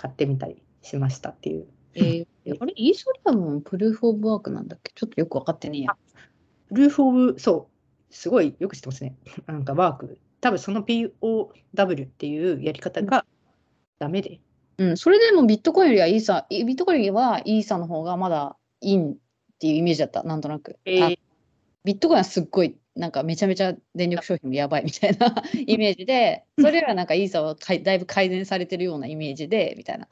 買ってみたりしましたっていうえー、あれ、イーソリアムもプルーフ・オブ・ワークなんだっけ？ちょっとよく分かってねえや。ルーフ・オブ、そう、すごいよく知ってますね。なんかワーク。多分その POW っていうやり方がダメで。うん、それでもビットコインよりはイーサ、ビットコインよりはイーサの方がまだいいっていうイメージだった、なんとなく。えーあビットコインはすっごい、なんかめちゃめちゃ電力消費もやばいみたいな イメージで、それよりはなんかイーサはかいだいぶ改善されてるようなイメージで、みたいな。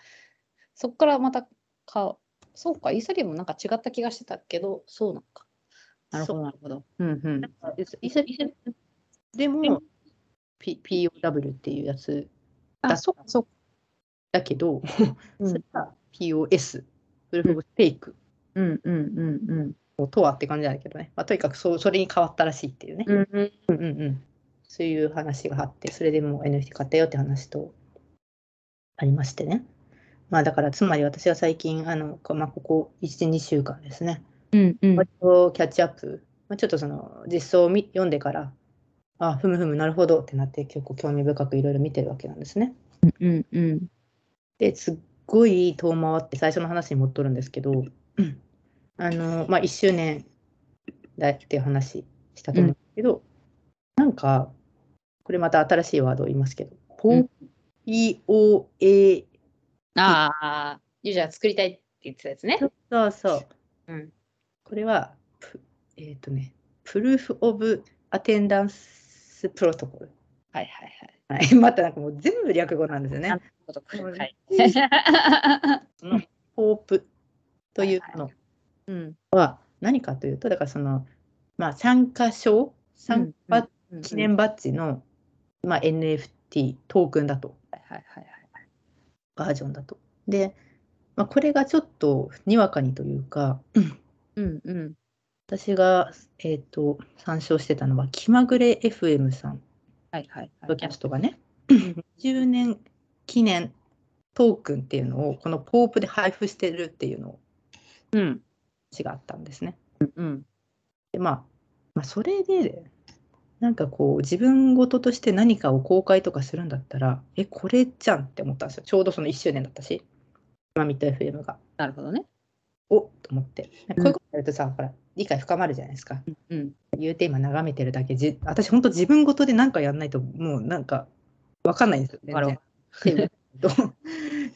そこからまたか、そうか、イーサリアムもなんか違った気がしてたけど、そうなのか。なるほど、なるほど。うんうん。イサリでも、P、POW っていうやつあ、そそ。だけど、うんそれが POS、プルーフ・オブ・ステークうんうんうんとはって感じなんだけどね。まあ、とにかくそうそれに変わったらしいっていうね。うん。うんうんそういう話があって、それでもう NFT 買ったよって話とありましてね。まあだからつまり私は最近、あのこまあ、ここ1、2週間ですね、うんうん割とキャッチアップ、まあ、ちょっとその実装を見読んでから、あ、ふむふむなるほどってなって結構興味深くいろいろ見てるわけなんですね。うんうんですっごい遠回って最初の話に戻るんですけど、うんあの、まあ、1周年だっていう話したと思うんですけど、なんか、これまた新しいワードを言いますけど、うん POA、ああ、ユージャー作りたいって言ってたやつね。そうそう、うん。これは、プえっ、とね、Proof of Attendance Protocol。はいはいはい。はい、またなんかもう全部略語なんですよね。はい。そのポープというものうん。は何かというと、だからその、まあ、参加証、参加記念バッジの、まあ、NFT、トークンだと、はいはいはいはい。バージョンだと。で、まあ、これがちょっとにわかにというか、うんうん。私が、えー、と参照してたのは、気まぐれ FM さん、はいはいポッドキャストがね、ん10年記念トークンっていうのを、このポープで配布してるっていうのをうん。話があったんですね。うん。でまあ、まあ、それで、なんかこう、自分事として何かを公開とかするんだったら、え、これじゃんって思ったんですよ。ちょうどその1周年だったし、マミット FM が。なるほどね。おっと思って。こういうことやるとさ、ほら、理解深まるじゃないですか。うん。言うて今眺めてるだけ、じ私、本当自分事で何かやんないと、もうなんか、わかんないんですよ。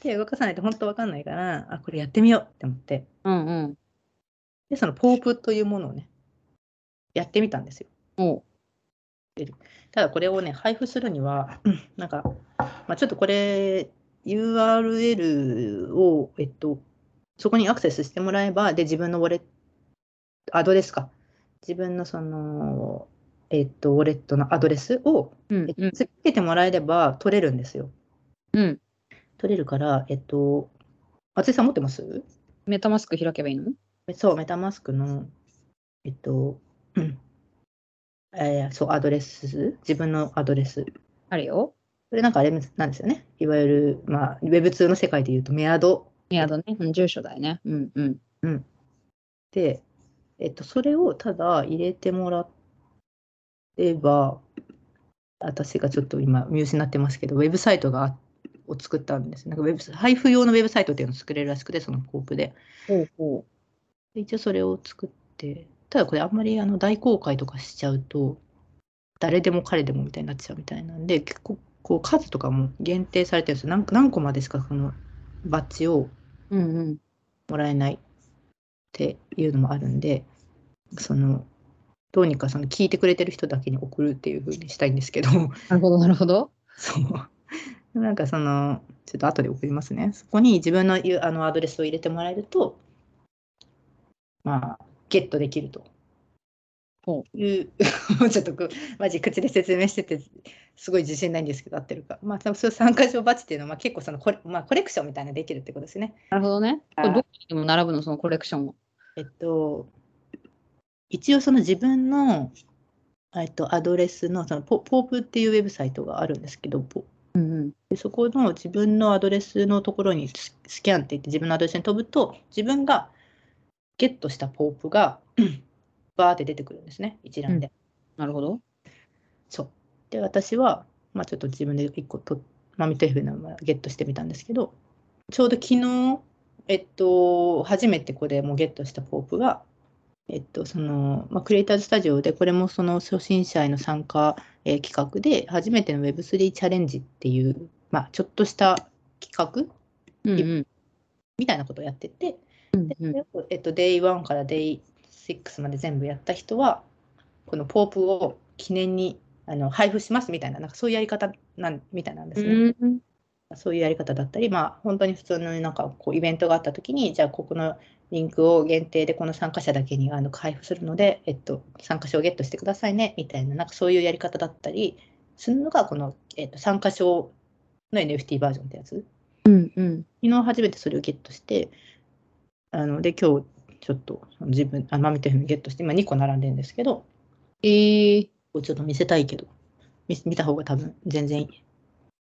手動かさないと本当わかんないから、あ、これやってみようって思って。うんうん。で、そのポープというものをね、やってみたんですよ。おう。ただこれをね、配布するには、なんか、まあ、ちょっとこれ、URL を、えっと、そこにアクセスしてもらえば、で、自分のウォレット、アドレスか。自分のその、えっと、ウォレットのアドレスを、えっとうんうん。つけてもらえれば取れるんですよ。うん。取れるから、えっと、松井さん持ってます？メタマスク開けばいいの？そう、メタマスクの、えっと、うんえーそう、アドレス、自分のアドレス。あるよ。それなんかあれなんですよね。いわゆる、まあ、ウェブ2の世界でいうとメアドメアドね。うん住所だよね。うんうん。で、えっと、それをただ入れてもらえば、私がちょっと今見失ってますけど、ウェブサイトがあを作ったんです。なんかウェブ配布用のウェブサイトっていうのを作れるらしくて、そのコープで。ほうほで一応それを作って、ただこれあんまりあの大公開とかしちゃうと、誰でも彼でもみたいになっちゃうみたいなんで、結構こう数とかも限定されてるんですよ。何何個までしかこのバッジをう。うんうん。もらえないっていうのもあるんで、その、どうにかその聞いてくれてる人だけに送るっていう風にしたいんですけど、なるほど、なるほど。そう。なんかその、ちょっと後で送りますね。そこに自分のあのアドレスを入れてもらえると、まあ、ゲットできるとほいう、ちょっとマジ口で説明してて、すごい自信ないんですけど、合ってるか。まあ、多分そういう参加賞バッジっていうのは、まあ、結構そのコレ,、まあ、コレクションみたいなのできるってことですね。なるほどね。これどこにでも並ぶの、そのコレクションを。えっと、一応その自分の、えっと、アドレスのそのポポープっていうウェブサイトがあるんですけど、ポうんうん。でそこの自分のアドレスのところにススキャンって言って自分のアドレスに飛ぶと、自分がゲットしたポープがバーって出てくるんですね、一覧で。なるほど。そう。で、私は、まあ、ちょっと自分で一個と、マミト F のゲットしてみたんですけど、ちょうど昨日えっと、初めてこれもゲットしたポープが、えっと、その、まあ、クリエイターズスタジオで、これもその初心者への参加、えー企画で、初めての Web3 チャレンジっていう、まあ、ちょっとした企画うんうんみたいなことをやってて、うんでそれをえっと、Day1 から Day6 まで全部やった人は、このポープを記念にあの配布しますみたいな、なんかそういうやり方なんみたいなんですね。うんそういうやり方だったり、まあ、本当に普通のなんかこうイベントがあったときに、じゃあ、ここのリンクを限定でこの参加者だけにあの配布するので、えっと、参加賞をゲットしてくださいねみたいな、なんかそういうやり方だったりするのが、この、えっと、参加賞の NFT バージョンってやつ。うんうん昨日初めてそれをゲットして、あので、今日ちょっと自分、あマミというふうにゲットして、今2個並んでるんですけど、えー、ちょっと見せたいけど、見見た方が多分全然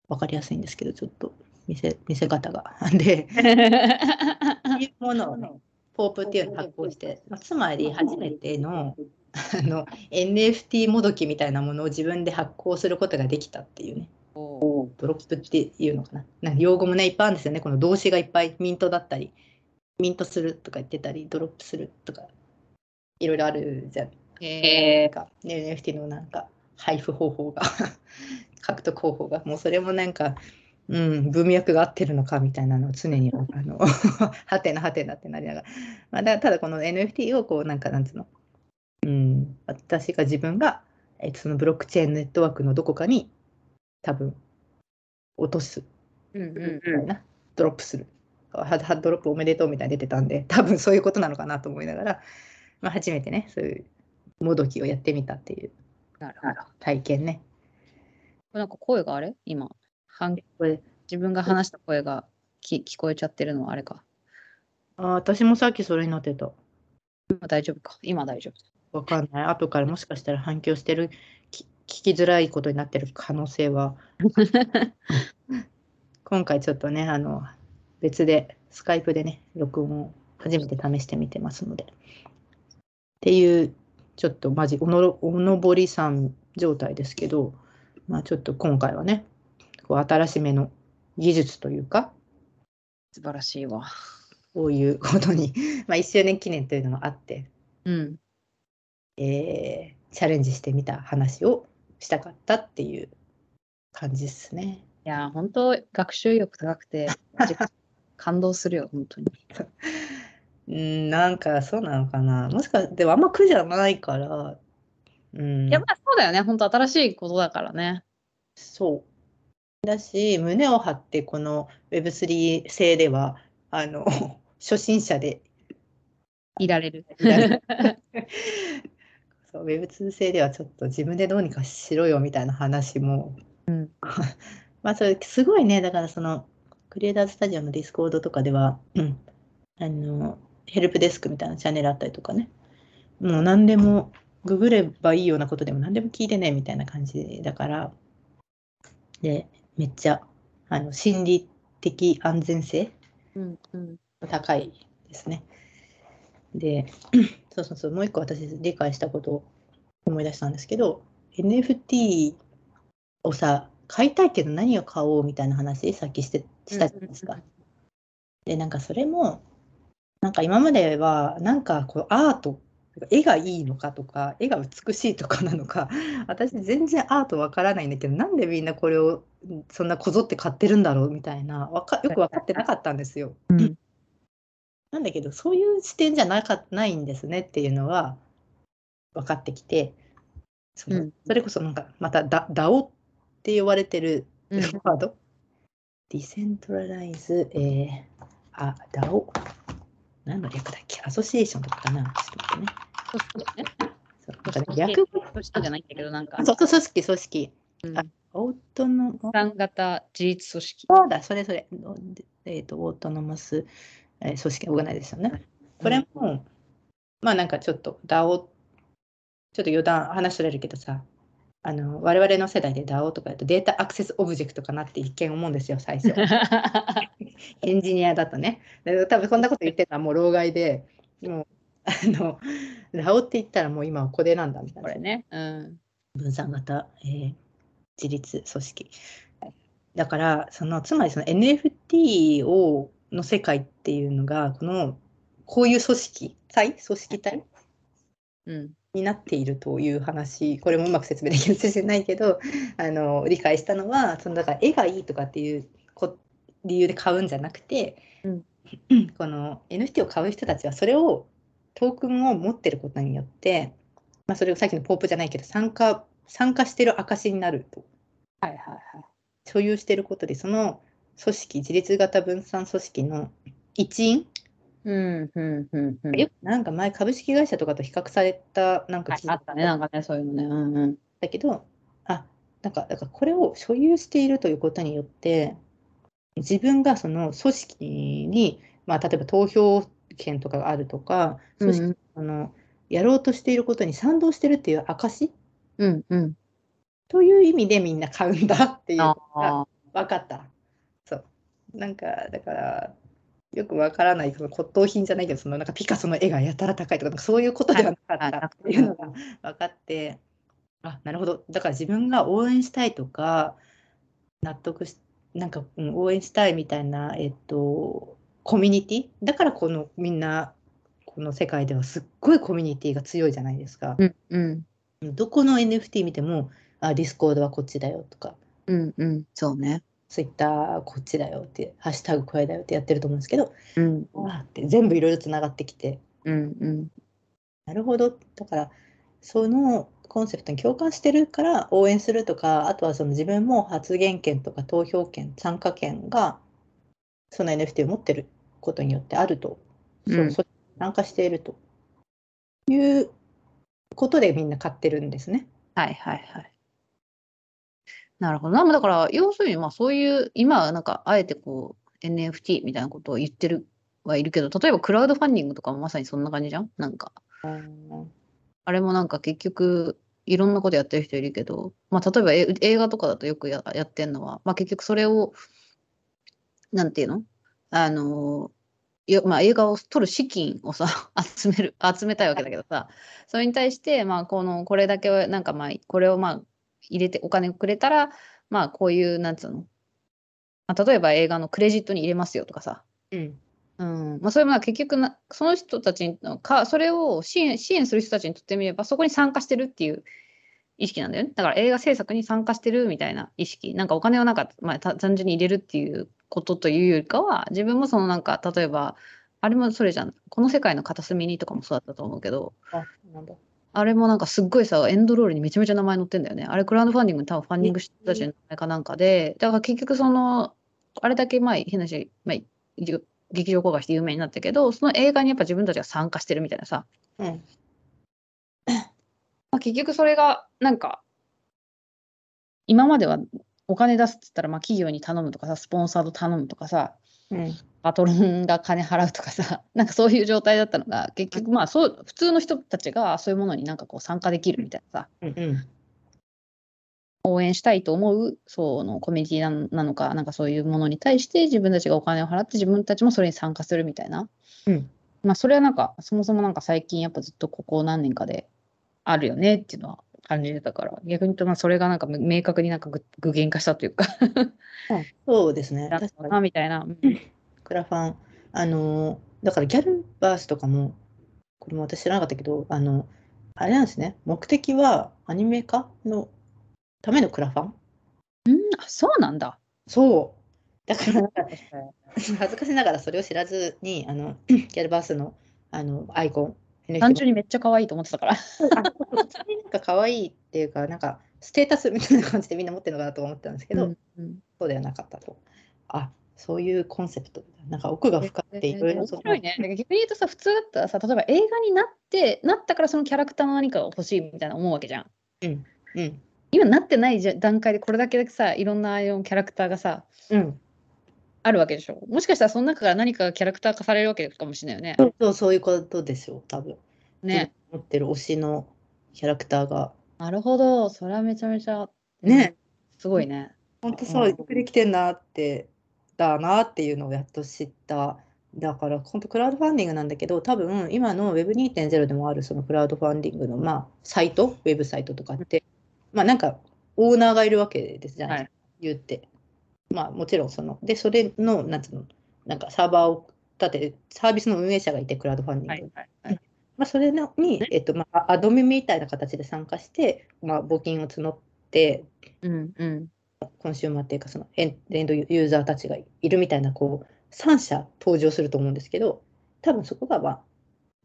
分かりやすいんですけど、ちょっと見せ見せ方が。で、いうものをね、ポープっていうのを発行して、まあつまり初めてのあの NFT もどきみたいなものを自分で発行することができたっていうね、ドロップっていうのかな。なんか用語もね、いっぱいあるんですよね。この動詞がいっぱい、ミントだったり、ミントするとか言ってたり、ドロップするとか、いろいろあるじゃん。えなんか、ね、NFT のなんか配布方法が 獲得方法がもうそれもなんか、うん、文脈が合ってるのかみたいなのを常にあの はてなはてなってなりながら、まあ、だただこの NFT をこうなんかなんつうの、うん、私が自分が、えっと、そのブロックチェーンネットワークのどこかに多分落とす。ー、うん。みたいな、ドロップするハハドロップおめでとうみたいに出てたんで多分そういうことなのかなと思いながら、まあ、初めてねそういうもどきをやってみたっていう。体験ね。なんか声があれ？今反これ自分が話した声がき聞こえちゃってるのはあれか。あ私もさっきそれになってた。今大丈夫か？今大丈夫。わかんない。後からもしかしたら反響してる、き聞きづらいことになってる可能性は。今回ちょっとね、あの、別で、スカイプでね、録音を初めて試してみてますので。っていう、ちょっとマジおのろ、おのぼりさん状態ですけど、まあちょっと今回はね、こう新しめの技術というか、素晴らしいわ。こういうことに、まあ1周年記念というのもあって、うん。えーチャレンジしてみた話をしたかったっていう感じですね。いやー、本当学習意欲高くて、感動するよ、本当に。うん、なんかそうなのかな。もしかでもあんま苦じゃないから、うん、いや、まあそうだよね。本当新しいことだからね。そう。だし、胸を張ってこの Web3 製では、あの、初心者でいられる。そう Web2 製ではちょっと自分でどうにかしろよみたいな話も、うん まあそれすごいねだからその Creators Studio の Discord とかでは、うん、あのヘルプデスクみたいなチャンネルあったりとかねもう何でもググればいいようなことでも何でも聞いてねみたいな感じだからでめっちゃあの心理的安全性うんうん。高いですね。で、そうそうそう、もう一個私理解したことを思い出したんですけど、NFT をさ、買いたいけど何を買おうみたいな話、さっきしてしたじゃないですか。で、なんかそれも、なんか今までは、なんかこうアート、絵がいいのかとか、絵が美しいとかなのか、私全然アートわからないんだけど、なんでみんなこれをそんなこぞって買ってるんだろうみたいな、わかよく分かってなかったんですよ。うんなんだけど、そういう視点じゃなかないんですねっていうのは分かってきて、そのうんそれこそなんかまたダ DAO って呼ばれてるうんワード、ディセントラライズ、えー、あ、DAO、何の略だっけ？アソシエーションとかかな？ちょっと待ってね。そう。そうなんかね略語としてじゃないんだけど、なんか、そうそう組織、組織。うんあオートノ一般型自立組織。そうだ、それそれ。えっ、と、 autonomous、えー組織、 organization ね。これも、まあなんかちょっと DAO、ちょっと余談話それるけどさ、あの我々の世代で DAO とかだと data access object かなって一見思うんですよ、最初。エンジニアだとね。で多分こんなこと言ってるのはもう老害で、もう、あの、DAO って言ったらもう今はこれなんだみたいな。これね。うん。分散型、えー自立組織。だからそのつまりその NFT をの世界っていうのがこのこういう組織体組織体うんになっているという話これもうまく説明できるじゃないけど あの理解したのはそのだから絵がいいとかっていうこ理由で買うんじゃなくて、うん この NFT を買う人たちはそれをトークンを持ってることによって、まあ、それをさっきのポープじゃないけど参加参加してる証になるとはいはいはい。所有してることでその組織自立型分散組織の一員うんうんうんうん。よくなんか前株式会社とかと比較されたなんかはいあったね、なんかね、そういうのね。うんうん。だけど、あ、なんか、だからこれを所有しているということによって、自分がその組織に、まあ、例えば投票権とかがあるとか、組織うんあのやろうとしていることに賛同してるっていう証うんうん。という意味でみんな買うんだっていうのがあ分かった。そう。なんか、だから、よくわからない、その骨董品じゃないけど、そのなんかピカソの絵がやたら高いとか、そういうことではなかはいったっていうのが分かって、あ、なるほど。だから自分が応援したいとか、納得し、なんか、うん応援したいみたいな、えっと、コミュニティ？だからこのみんな、この世界ではすっごいコミュニティが強いじゃないですか。うんうん。どこの NFT 見ても、あ、 Discord はこっちだよとか、うんうん。そうね。ツイッターこっちだよって、ハッシュタグこれだよってやってると思うんですけど、うんわーって全部いろいろつながってきて、うんうん。なるほど、だから、そのコンセプトに共感してるから応援するとか、あとはその自分も発言権とか投票権、参加権が、その NFT を持ってることによってあると、そううんそ参加しているということでみんな買ってるんですね。はいはいはい。なるほど。な。まあだから、要するに、まあそういう、今はなんか、あえてこう、NFT みたいなことを言ってるはいるけど、例えばクラウドファンディングとかもまさにそんな感じじゃん？なんか、あれもなんか結局、いろんなことやってる人いるけど、まあ例えばえ映画とかだとよくややってんのは、まあ結局それを、なんていうの？あの、よまあ、映画を撮る資金をさ 集める集めたいわけだけどさ。それに対してまあこのこれだけはなんかまあこれをまあ入れてお金をくれたらまあこういうなんつうの、まあ、例えば映画のクレジットに入れますよとかさ、うん。うん。まあ、それも結局なその人たちのかそれを支援支援する人たちにとってみればそこに参加してるっていう意識なんだよね。だから映画制作に参加してるみたいな意識。なんかお金をなんか、まあ、た単純に入れるっていうことというよりかは自分もそのなんか例えばあれもそれじゃん。この世界の片隅にとかもそうだったと思うけど。あなんだあれもなんかすっごいさエンドロールにめちゃめちゃ名前載ってんだよね。あれクラウドファンディングに多分ファンディングしてた人たちの名前かなん。かでだから結局そのあれだけまあ変なし、まあ、劇場公開して有名になったけどその映画にやっぱ自分たちが参加してるみたいなさ、うん。まあ、結局それがなんか今まではお金出すっつったらまあ企業に頼むとかさスポンサード頼むとかさうん。パトロンが金払うとかさ なんかそういう状態だったのが結局まあそう普通の人たちがそういうものになんかこう参加できるみたいなさ。うんうん。応援したいと思うそのコミュニティななのかなんかそういうものに対して自分たちがお金を払って自分たちもそれに参加するみたいな、うん。まあそれはなんかそもそもなんか最近やっぱずっとここ何年かであるよねっていうのは感じてたから。逆に言うとまあそれがなんか明確になんか具具現化したというか。そうですね。確みたいな、うん。クラファン、あのーだからギャルバースとかも、これも私知らなかったけど、あの、あれなんですね、目的はアニメ化のためのクラファン？あそうなんだ。そう。だから、恥ずかしながらそれを知らずに、あの、ギャルバースのあのアイコン、単純にめっちゃ可愛いと思ってたからあ普通になんか可愛いっていうか、なんかステータスみたいな感じでみんな持ってるのかなと思ってたんですけど、うんうんそうではなかったと。あ、そういうコンセプト。なんか奥が深くていろいろ面白いね。逆に言うとさ、普通だったらさ、例えば映画になって、なったからそのキャラクターの何かが欲しいみたいな思うわけじゃん。うん。今なってないじゃ段階でこれだけさ、いろんなキャラクターがさ、うん。あるわけでしょ。もしかしたらその中から何かがキャラクター化されるわけかもしれないよね。そうそうそういうことでしょう、多分。ね。持ってる推しのキャラクターが。なるほど。それはめちゃめちゃ、ね。すごいね。本当そう、うんよくできてんなって、だなっていうのをやっと知った。だから本当クラウドファンディングなんだけど、多分今の Web2.0 でもあるそのクラウドファンディングの、まあ、サイト、ウェブサイトとかって、まあなんかオーナーがいるわけですじゃないですか、言って。まあもちろんその、で、それの、なんつうの、なんかサーバーを立てて、サービスの運営者がいて、クラウドファンディング。はいはいはい。まあ、それのに、えっとまあ、アドミみたいな形で参加して、まあ、募金を募って、うんうん。コンシューマーっていうか、そのエンエンドユーザーたちがいるみたいな、こう、3社登場すると思うんですけど、多分そこが、まあ、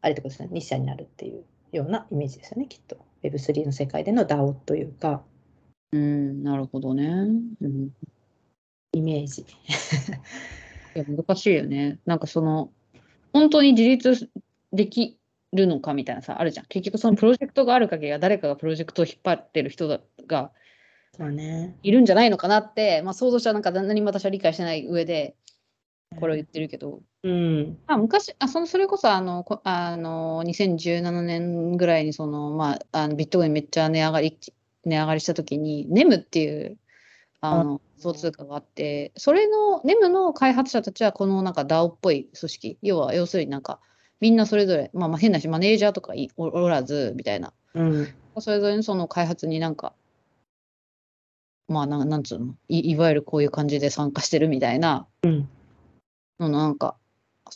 あれってことですね、2社になるっていうようなイメージですよね、きっと。Web3 の世界での DAO というか、うん、なるほどね。うん。イメージ。いや、難しいよね。なんかその、本当に自立できるのかみたいなさ、あるじゃん。結局そのプロジェクトがある限りは誰かがプロジェクトを引っ張ってる人だがそうね。いるんじゃないのかなって、まあ想像したらなんか何も私は理解してない上でこれを言ってるけど、うん。あ昔あそのそれこそあのこあの2017年ぐらいにその、まあ、あのビットコインめっちゃ値上がり値上がりした時に NEM っていうあの仮想通貨があってそれの NEM の開発者たちはこのなんか DAO っぽい組織要は要するになんかみんなそれぞれ、まあ、まあ変なしマネージャーとかいおおらずみたいなうん。それぞれのその開発になんかまあなんなんつうの？いいわゆるこういう感じで参加してるみたいなうん。のなんか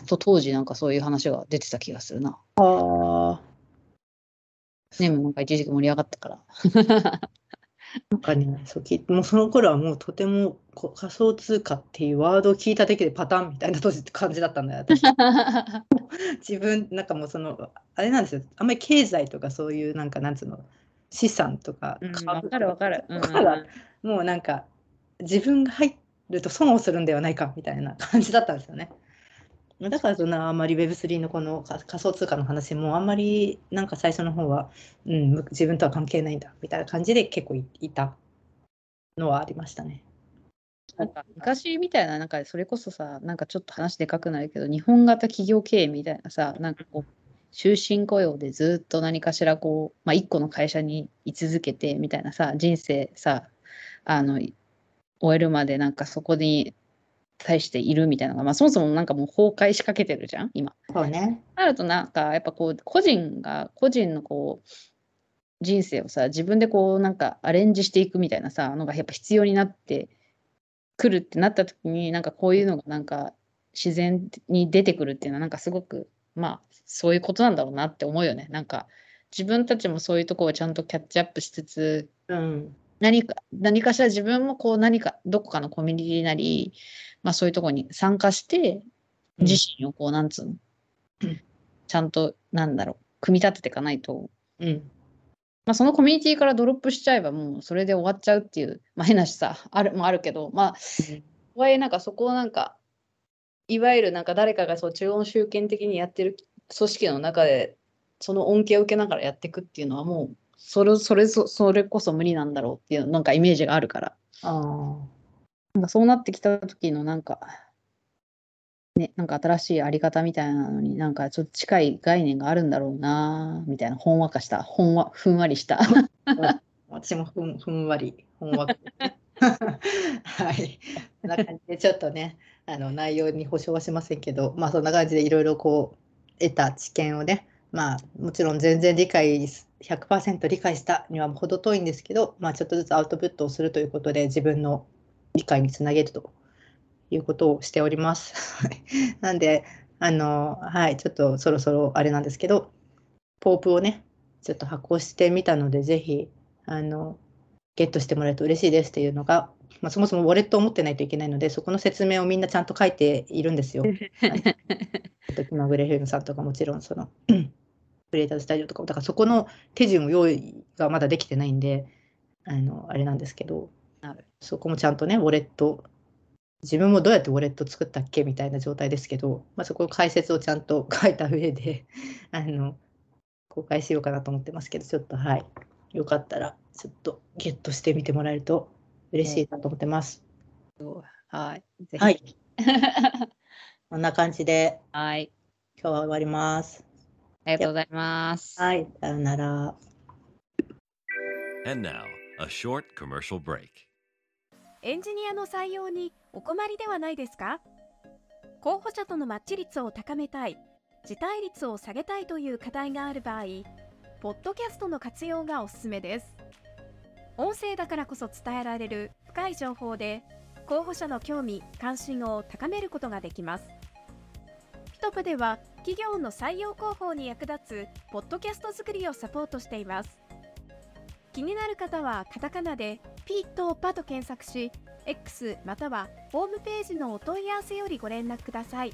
と当時なんかそういう話が出てた気がするな。ああ。ねもなんか一時期盛り上がったから。なんかね、そうきもうその頃はもうとてもこ仮想通貨っていうワードを聞いただけでパターンみたいな当時って感じだったんだよ、私。自分、なんかもうその、あれなんですよ、あんまり経済とかそういう、なんかなんつうの、資産とかうん、株わかるわかる。うんもうなんか、自分が入ると損をするんではないかみたいな感じだったんですよね。だからそんなあんまり Web3 のこの仮想通貨の話もあんまりなんか最初の方は、うん、自分とは関係ないんだみたいな感じで結構いいたのはありましたね。なんか昔みたいな、なんかそれこそさ、なんかちょっと話でかくなるけど、日本型企業経営みたいなさ、なんかこう、終身雇用でずっと何かしらこう、まあ、一個の会社に居続けてみたいなさ、人生さ、あの、終えるまでなんかそこに対しているみたいなのが、まあ、そもそもなんかもう崩壊しかけてるじゃん、今。そうね。なるとなんかやっぱこう個人が個人のこう人生をさ自分でこうなんかアレンジしていくみたいなさのがやっぱ必要になってくるってなった時になんかこういうのがなんか自然に出てくるっていうのはなんかすごくまあそういうことなんだろうなって思うよねなんか自分たちもそういうところをちゃんとキャッチアップしつつうん。何か何かしら自分もこう何かどこかのコミュニティなり、まあ、そういうところに参加して自身をこうなんつうの、うん。ちゃんとなんだろう組み立てていかないと、うん。まあ、そのコミュニティからドロップしちゃえばもうそれで終わっちゃうっていう、まあ、変なしさあるもあるけどまあとはいえなんかそこをなんかいわゆるなんか誰かがそう中央集権的にやってる組織の中でその恩恵を受けながらやっていくっていうのはもうそれそれそそれこそ無理なんだろうっていうなんかイメージがあるからああ。なんかそうなってきた時のなんかねなんか新しいあり方みたいなのになんかちょっと近い概念があるんだろうなみたいなほんわかしたほんわふんわりした 私もふんふんわり、ほんわか。はい。こんな感じで、ちょっとね、あの内容に保証はしませんけど、まあそんな感じでいろいろこう、得た知見をね、まあもちろん全然理解、100%理解したには程遠いんですけど、まあちょっとずつアウトプットをするということで、自分の理解につなげるということをしております。はいなんで、あの、はい、ちょっとそろそろあれなんですけど、ポープをね、ちょっと発行してみたので、ぜひ、あの、ゲットしてもらえると嬉しいですっていうのが、まあ、そもそもウォレットを持ってないといけないので、そこの説明をみんなちゃんと書いているんですよ。はい、と気まぐれフィルムさんとかもちろん、その、クリエイターズスタジオとかも、だからそこの手順を用意がまだできてないんで、あの、あれなんですけどそこもちゃんとね、ウォレット、自分もどうやってウォレット作ったっけみたいな状態ですけど、まあ、そこの解説をちゃんと 書いた上で、あの、公開しようかなと思ってますけど、ちょっとはい、よかったら、ちょっとゲットしてみてもらえると嬉しいなと思ってます。はいぜひはい。こんな感じで、はい今日は終わります。ありがとうございますはい、さよなら。And now, a short commercial break. エンジニアの採用にお困りではないですか？候補者とのマッチ率を高めたい、辞退率を下げたいという課題がある場合、ポッドキャストの活用がおすすめです。音声だからこそ伝えられる深い情報で、候補者の興味・関心を高めることができます。ピトパでは企業の採用広報に役立つポッドキャスト作りをサポートしています気になる方はカタカナでピーとパと検索し X またはホームページのお問い合わせよりご連絡ください。